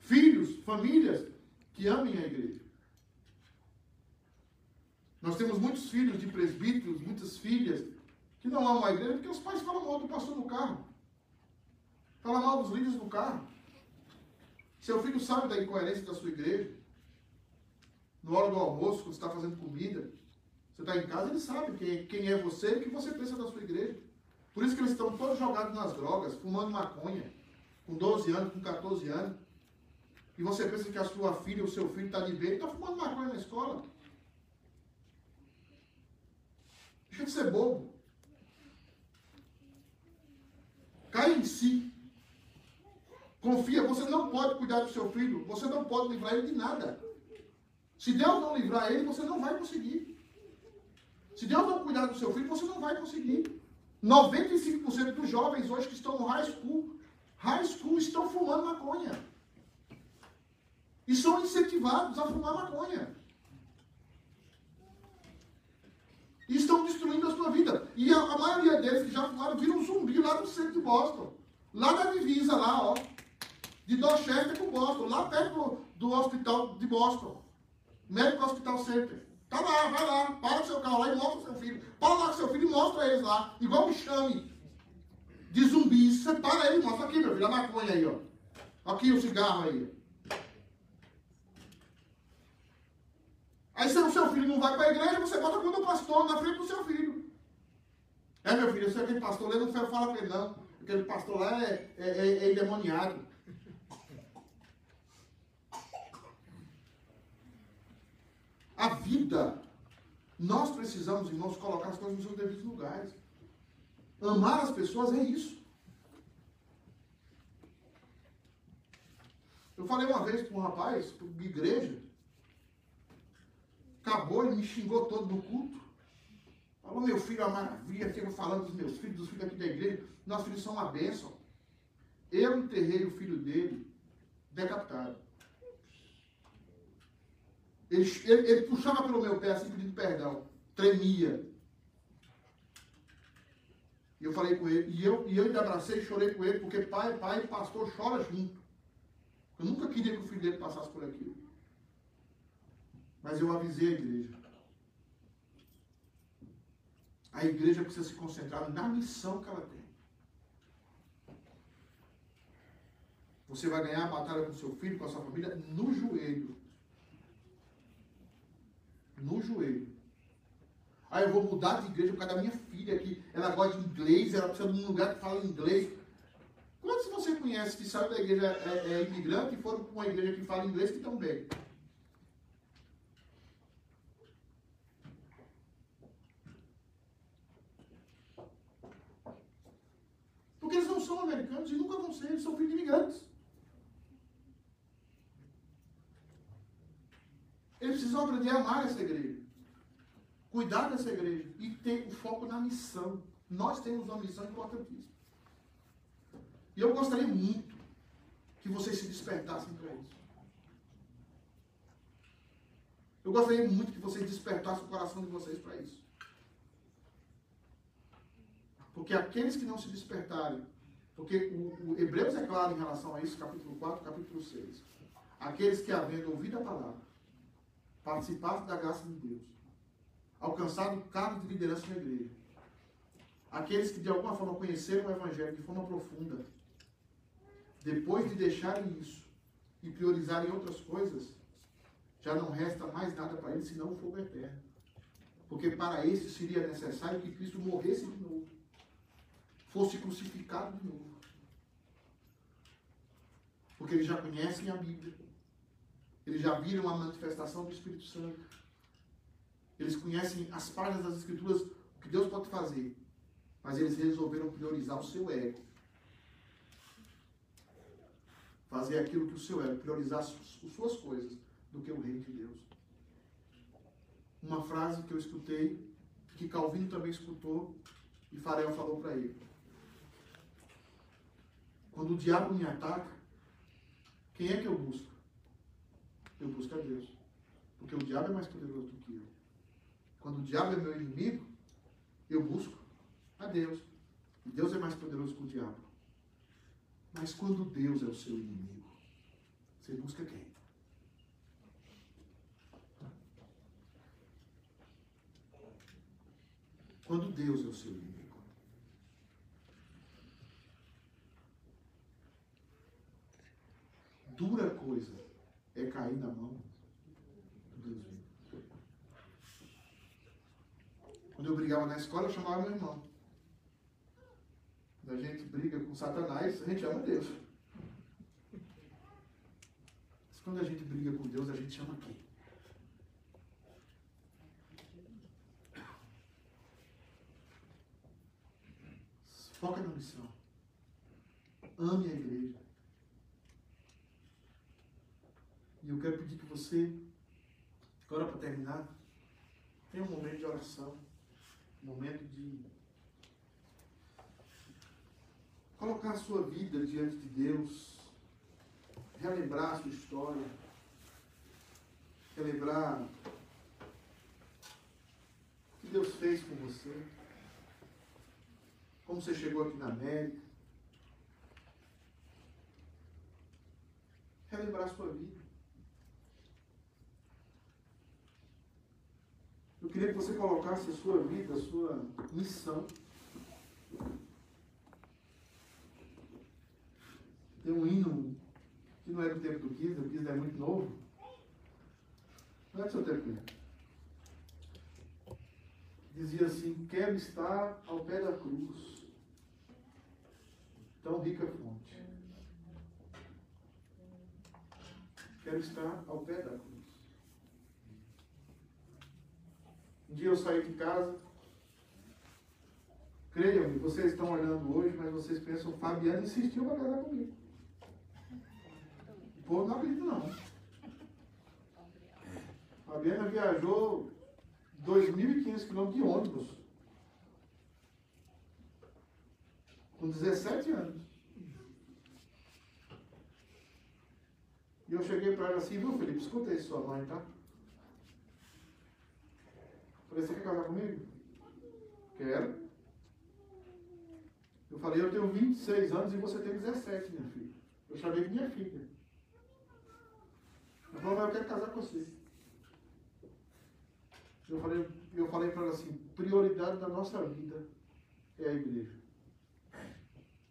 A: filhos, famílias que amem a igreja. Nós temos muitos filhos de presbíteros, muitas filhas que não amam a igreja porque os pais falam mal do pastor no carro. Falam mal dos líderes no carro. Seu filho sabe da incoerência da sua igreja. Na hora do almoço, quando você está fazendo comida, você está em casa, ele sabe quem, quem é você e o que você pensa da sua igreja. Por isso que eles estão todos jogados nas drogas, fumando maconha com 12 anos, com 14 anos, e você pensa que a sua filha, o seu filho está de bem, está fumando maconha na escola. Deixa de ser bobo. Cai em si. Confia, você não pode cuidar do seu filho, você não pode livrar ele de nada. Se Deus não livrar ele, você não vai conseguir. Se Deus não cuidar do seu filho, você não vai conseguir. 95% dos jovens hoje que estão no high school, high school estão fumando maconha. E são incentivados a fumar maconha. E estão destruindo a sua vida. E a, a maioria deles que já fumaram viram um zumbi lá no centro de Boston. Lá na divisa, lá, ó. De Dorchester com Boston. Lá perto do, hospital de Boston. Médico Hospital Center. Tá lá, vai lá, para o seu carro lá e mostra o seu filho. Para lá com seu filho e mostra eles lá. Igual um chame de zumbis. Você para ele e mostra aqui, meu filho, a maconha aí, ó. Aqui o cigarro aí. Aí se o seu filho não vai para a igreja, você bota quando o pastor na frente do seu filho. É, meu filho, você é aquele pastor, ele não fala para ele não. Aquele pastor lá é, é, é, é endemoniado. A vida, nós precisamos, irmãos, colocar as coisas nos seus devidos lugares. Amar as pessoas é isso. Eu falei uma vez para um rapaz, de igreja, acabou, ele me xingou todo no culto. Falou, meu filho uma maravilha, fica falando dos meus filhos, dos filhos aqui da igreja. Nossos filhos são uma bênção. Eu enterrei o filho dele decapitado. Ele, ele, ele, puxava pelo meu pé assim pedindo perdão. Tremia. E eu falei com ele, e eu, e eu ainda abracei e chorei com ele, porque pai, pai pastor chora junto. Eu nunca queria que o filho dele passasse por aquilo. Mas eu avisei a igreja. A igreja precisa se concentrar na missão que ela tem. Você vai ganhar a batalha com seu filho, com a sua família, no joelho no joelho. Aí eu vou mudar de igreja por causa da minha filha que ela gosta de inglês, ela precisa de um lugar que fala inglês. Quantos você conhece que saiu da igreja é, é imigrante e foram para uma igreja que fala inglês que estão bem? Porque eles não são americanos e nunca vão ser, eles são filhos de imigrantes. Eles precisam aprender a amar essa igreja. Cuidar dessa igreja. E ter o foco na missão. Nós temos uma missão importantíssima. E eu gostaria muito que vocês se despertassem para isso. Eu gostaria muito que vocês despertassem o coração de vocês para isso. Porque aqueles que não se despertarem, porque o, o Hebreus é claro em relação a isso, capítulo 4, capítulo 6. Aqueles que, havendo ouvido a palavra, participasse da graça de Deus, alcançado cargo de liderança na igreja. Aqueles que de alguma forma conheceram o Evangelho de forma profunda, depois de deixarem isso e priorizarem outras coisas, já não resta mais nada para eles senão o fogo eterno. Porque para esse seria necessário que Cristo morresse de novo, fosse crucificado de novo. Porque eles já conhecem a Bíblia, eles já viram a manifestação do Espírito Santo. Eles conhecem as páginas das Escrituras, o que Deus pode fazer. Mas eles resolveram priorizar o seu ego. Fazer aquilo que o seu ego, priorizar as suas coisas do que o reino de Deus. Uma frase que eu escutei, que Calvino também escutou, e Farel falou para ele. Quando o diabo me ataca, quem é que eu busco? eu busco a Deus. Porque o diabo é mais poderoso do que eu. Quando o diabo é meu inimigo, eu busco a Deus. E Deus é mais poderoso que o diabo. Mas quando Deus é o seu inimigo, você busca quem? Quando Deus é o seu inimigo. Dura coisa é cair na mão do Deus vivo. Quando eu brigava na escola, eu chamava meu irmão. Quando a gente briga com Satanás, a gente ama Deus. Quando a gente briga com Deus, a gente chama quem? Foca na missão. Ame a igreja. E eu quero pedir que você, agora para terminar, tenha um momento de oração, um momento de colocar a sua vida diante de Deus, relembrar a sua história, relembrar o que Deus fez com você, como você chegou aqui na América, relembrar a sua vida. Eu queria que você colocasse a sua vida, a sua missão. Tem um hino que não é do tempo do Kiss, o Kiss é muito novo. Não é do seu tempo, né? Dizia assim: Quero estar ao pé da cruz, tão rica fonte. Quero estar ao pé da cruz. Um dia eu saí de casa. Creiam-me, vocês estão olhando hoje, mas vocês pensam, Fabiano insistiu para casar comigo. O povo não acredita não. Fabiana viajou 2.500 quilômetros de ônibus. Com 17 anos. E eu cheguei para ela assim, viu Felipe, escuta aí sua mãe, tá? Falei, você quer casar comigo? Quero. Eu falei, eu tenho 26 anos e você tem 17, minha filha. Eu chamei de minha filha. Ela falou, mas eu quero casar com você. Eu falei, eu falei para ela assim, prioridade da nossa vida é a igreja.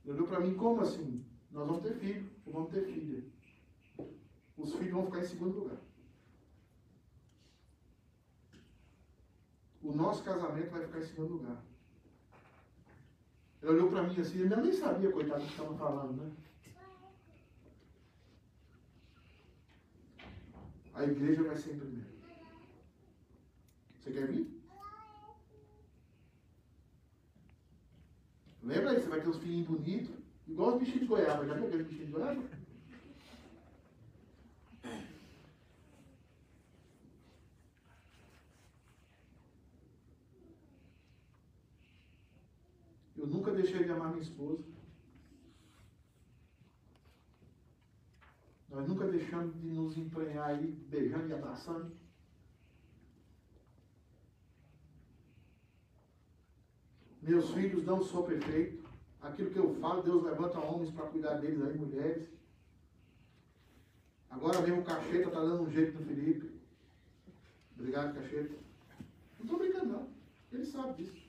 A: Ele olhou para mim, como assim? Nós vamos ter filho, ou vamos ter filha. Os filhos vão ficar em segundo lugar. O nosso casamento vai ficar em segundo lugar. Ele olhou para mim assim, ele nem sabia, coitado, o que estava falando, né? A igreja vai ser em primeiro. Você quer vir? Lembra aí, você vai ter uns filhinhos bonitos, igual os bichinhos de goiaba. Já viu aqueles bichinhos de goiaba? Eu nunca deixei de amar minha esposa. Nós nunca deixamos de nos emprenhar aí, beijando e abraçando. Meus filhos não são perfeitos. Aquilo que eu falo, Deus levanta homens para cuidar deles aí, mulheres. Agora mesmo o Cacheta está dando um jeito no Felipe. Obrigado, Cacheta. Não estou brincando, não. Ele sabe disso.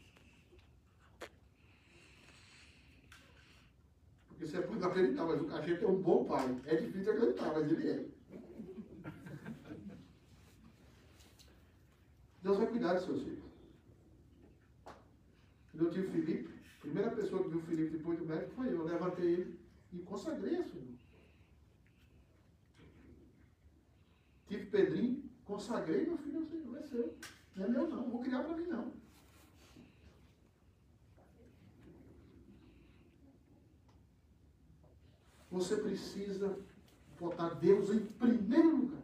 A: Porque você pode acreditar, mas o Cacheta é um bom pai. É difícil acreditar, mas ele é. Deus vai cuidar dos seus filhos. Quando eu tive o Felipe, a primeira pessoa que viu o Felipe depois do médico foi eu. Levantei ele e consagrei a Senhor. Tive Pedrinho, consagrei meu filho ao Senhor. É seu. Não é meu. Não vou criar para mim, não. Você precisa botar Deus em primeiro lugar.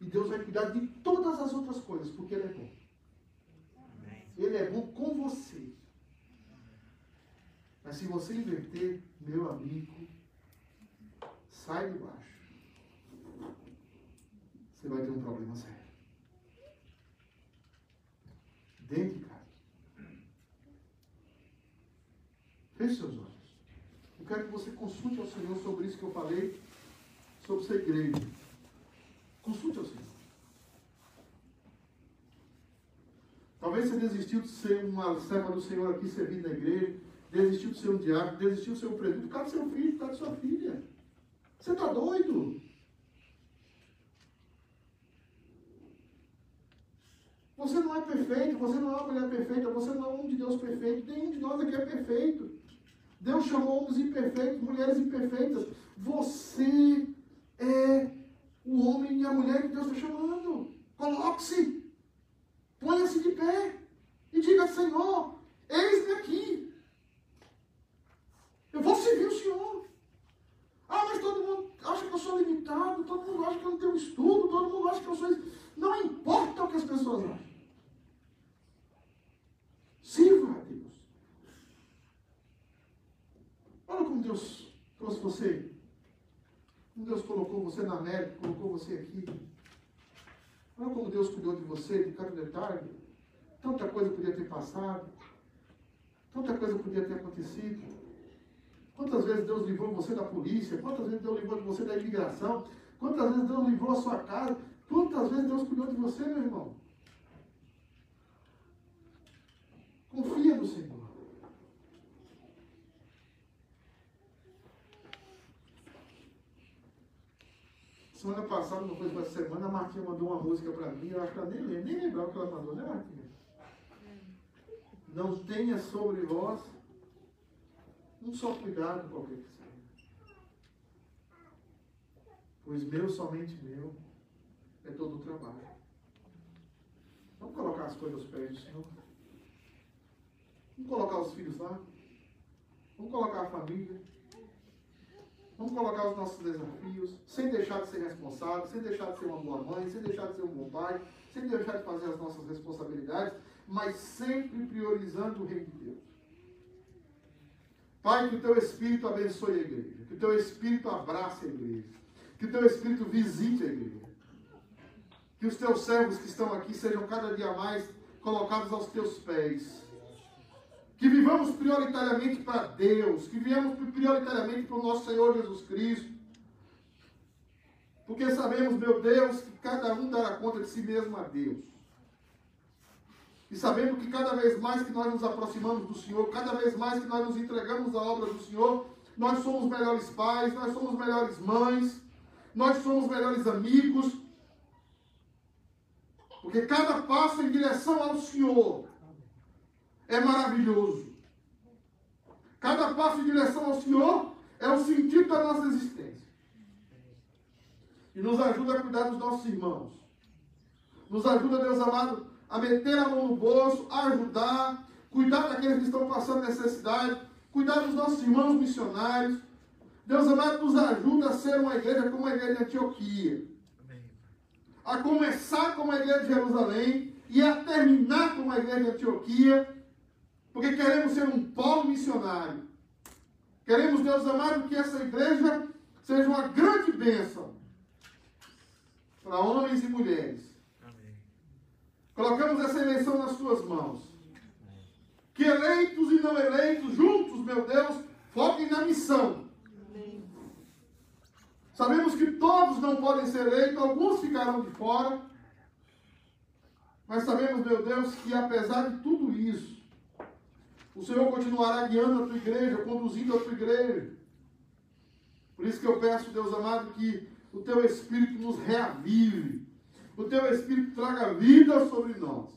A: E Deus vai cuidar de todas as outras coisas, porque Ele é bom. Ele é bom com você. Mas se você inverter, meu amigo, sai de baixo. Você vai ter um problema sério. Dentro de casa. Feche seus olhos. Eu quero que você consulte ao Senhor sobre isso que eu falei, sobre ser igreja. Consulte ao Senhor. Talvez você desistiu de ser uma serva do Senhor aqui servindo na igreja, desistiu de ser um diácono, desistiu de ser um presbítero, por causa do seu filho, por causa da sua filha. Você está doido? Você não é perfeito, você não é uma mulher perfeita, você não é um de Deus perfeito, nenhum de nós aqui é perfeito. Deus chamou homens imperfeitos, mulheres imperfeitas. Você é o homem e a mulher que Deus está chamando. Coloque-se. Ponha-se de pé. E diga, Senhor, eis-me aqui. Eu vou servir o Senhor. Ah, mas todo mundo acha que eu sou limitado, todo mundo acha que eu não tenho estudo, todo mundo acha que eu sou. Não importa o que as pessoas acham. Sirva a Deus. Olha como Deus trouxe você. Como Deus colocou você na América, colocou você aqui. Olha como Deus cuidou de você, de cada detalhe. Tanta coisa podia ter passado. Tanta coisa podia ter acontecido. Quantas vezes Deus livrou você da polícia? Quantas vezes Deus livrou você da imigração? Quantas vezes Deus livrou a sua casa? Quantas vezes Deus cuidou de você, meu irmão? Confia no Senhor. Semana passada, não foi essa semana, a Martinha mandou uma música para mim, eu acho que ela nem nem lembrava o que ela mandou, né Martinha? Não tenha sobre vós um só cuidado qualquer que seja. Pois meu, somente meu, é todo o trabalho. Vamos colocar as coisas aos pés do Senhor. Vamos colocar os filhos lá. Vamos colocar a família. Vamos colocar os nossos desafios, sem deixar de ser responsável, sem deixar de ser uma boa mãe, sem deixar de ser um bom pai, sem deixar de fazer as nossas responsabilidades, mas sempre priorizando o reino de Deus. Pai, que o teu Espírito abençoe a igreja, que o teu Espírito abrace a igreja, que o teu Espírito visite a igreja. Que os teus servos que estão aqui sejam cada dia mais colocados aos teus pés que vivamos prioritariamente para Deus, que vivamos prioritariamente para o nosso Senhor Jesus Cristo. Porque sabemos, meu Deus, que cada um dará conta de si mesmo a Deus. E sabendo que cada vez mais que nós nos aproximamos do Senhor, cada vez mais que nós nos entregamos à obra do Senhor, nós somos melhores pais, nós somos melhores mães, nós somos melhores amigos. Porque cada passo em direção ao Senhor é maravilhoso. Cada passo em direção ao Senhor é o sentido da nossa existência. E nos ajuda a cuidar dos nossos irmãos. Nos ajuda, Deus amado, a meter a mão no bolso, a ajudar, cuidar daqueles que estão passando necessidade, cuidar dos nossos irmãos missionários. Deus amado nos ajuda a ser uma igreja como a igreja de Antioquia. A começar como a igreja de Jerusalém e a terminar como a igreja de Antioquia porque queremos ser um polo missionário. Queremos, Deus amado, que essa igreja seja uma grande bênção para homens e mulheres. Amém. Colocamos essa eleição nas tuas mãos. Que eleitos e não eleitos, juntos, meu Deus, foquem na missão. Amém. Sabemos que todos não podem ser eleitos, alguns ficarão de fora. Mas sabemos, meu Deus, que apesar de tudo isso, o Senhor continuará guiando a tua igreja, conduzindo a tua igreja. Por isso que eu peço, Deus amado, que o teu Espírito nos reavive. O teu Espírito traga vida sobre nós.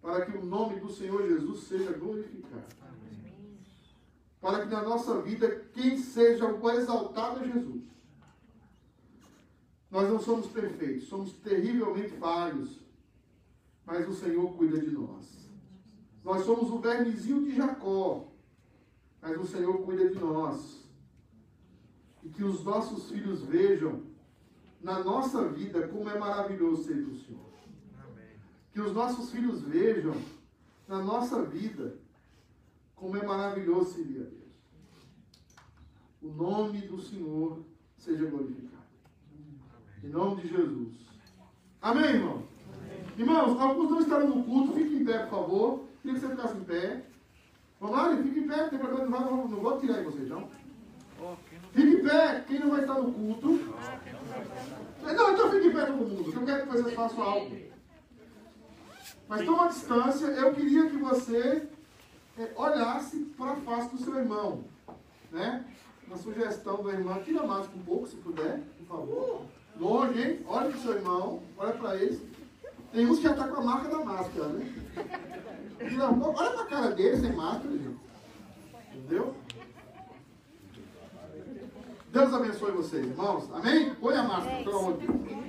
A: Para que o nome do Senhor Jesus seja glorificado. Amém. Para que na nossa vida quem seja o exaltado é Jesus. Nós não somos perfeitos, somos terrivelmente falhos. Mas o Senhor cuida de nós. Nós somos o vermezinho de Jacó, mas o Senhor cuida de nós. E que os nossos filhos vejam na nossa vida como é maravilhoso ser do Senhor. Amém. Que os nossos filhos vejam na nossa vida como é maravilhoso servir a Deus. O nome do Senhor seja glorificado. Em nome de Jesus. Amém, irmão? Amém. Irmãos, alguns não estarão no culto, fiquem em pé, por favor. Queria que você ficasse em pé. Lá, fique em pé, tem problema, não, não, não vou tirar em vocês, não. Fique em pé, quem não vai estar no culto. Não, então fique em pé todo mundo, que eu quero que vocês façam algo. Mas toma distância, eu queria que você é, olhasse para a face do seu irmão. Né? Uma sugestão da irmã, tira mais um pouco, se puder, por favor. Longe, hein? Olha para o seu irmão, olha para ele. Tem uns que já tá com a marca da máscara, né? Não, olha pra cara dele sem máscara, gente. Entendeu? Deus abençoe vocês, irmãos. Amém? Põe a máscara, pelo amor de Deus.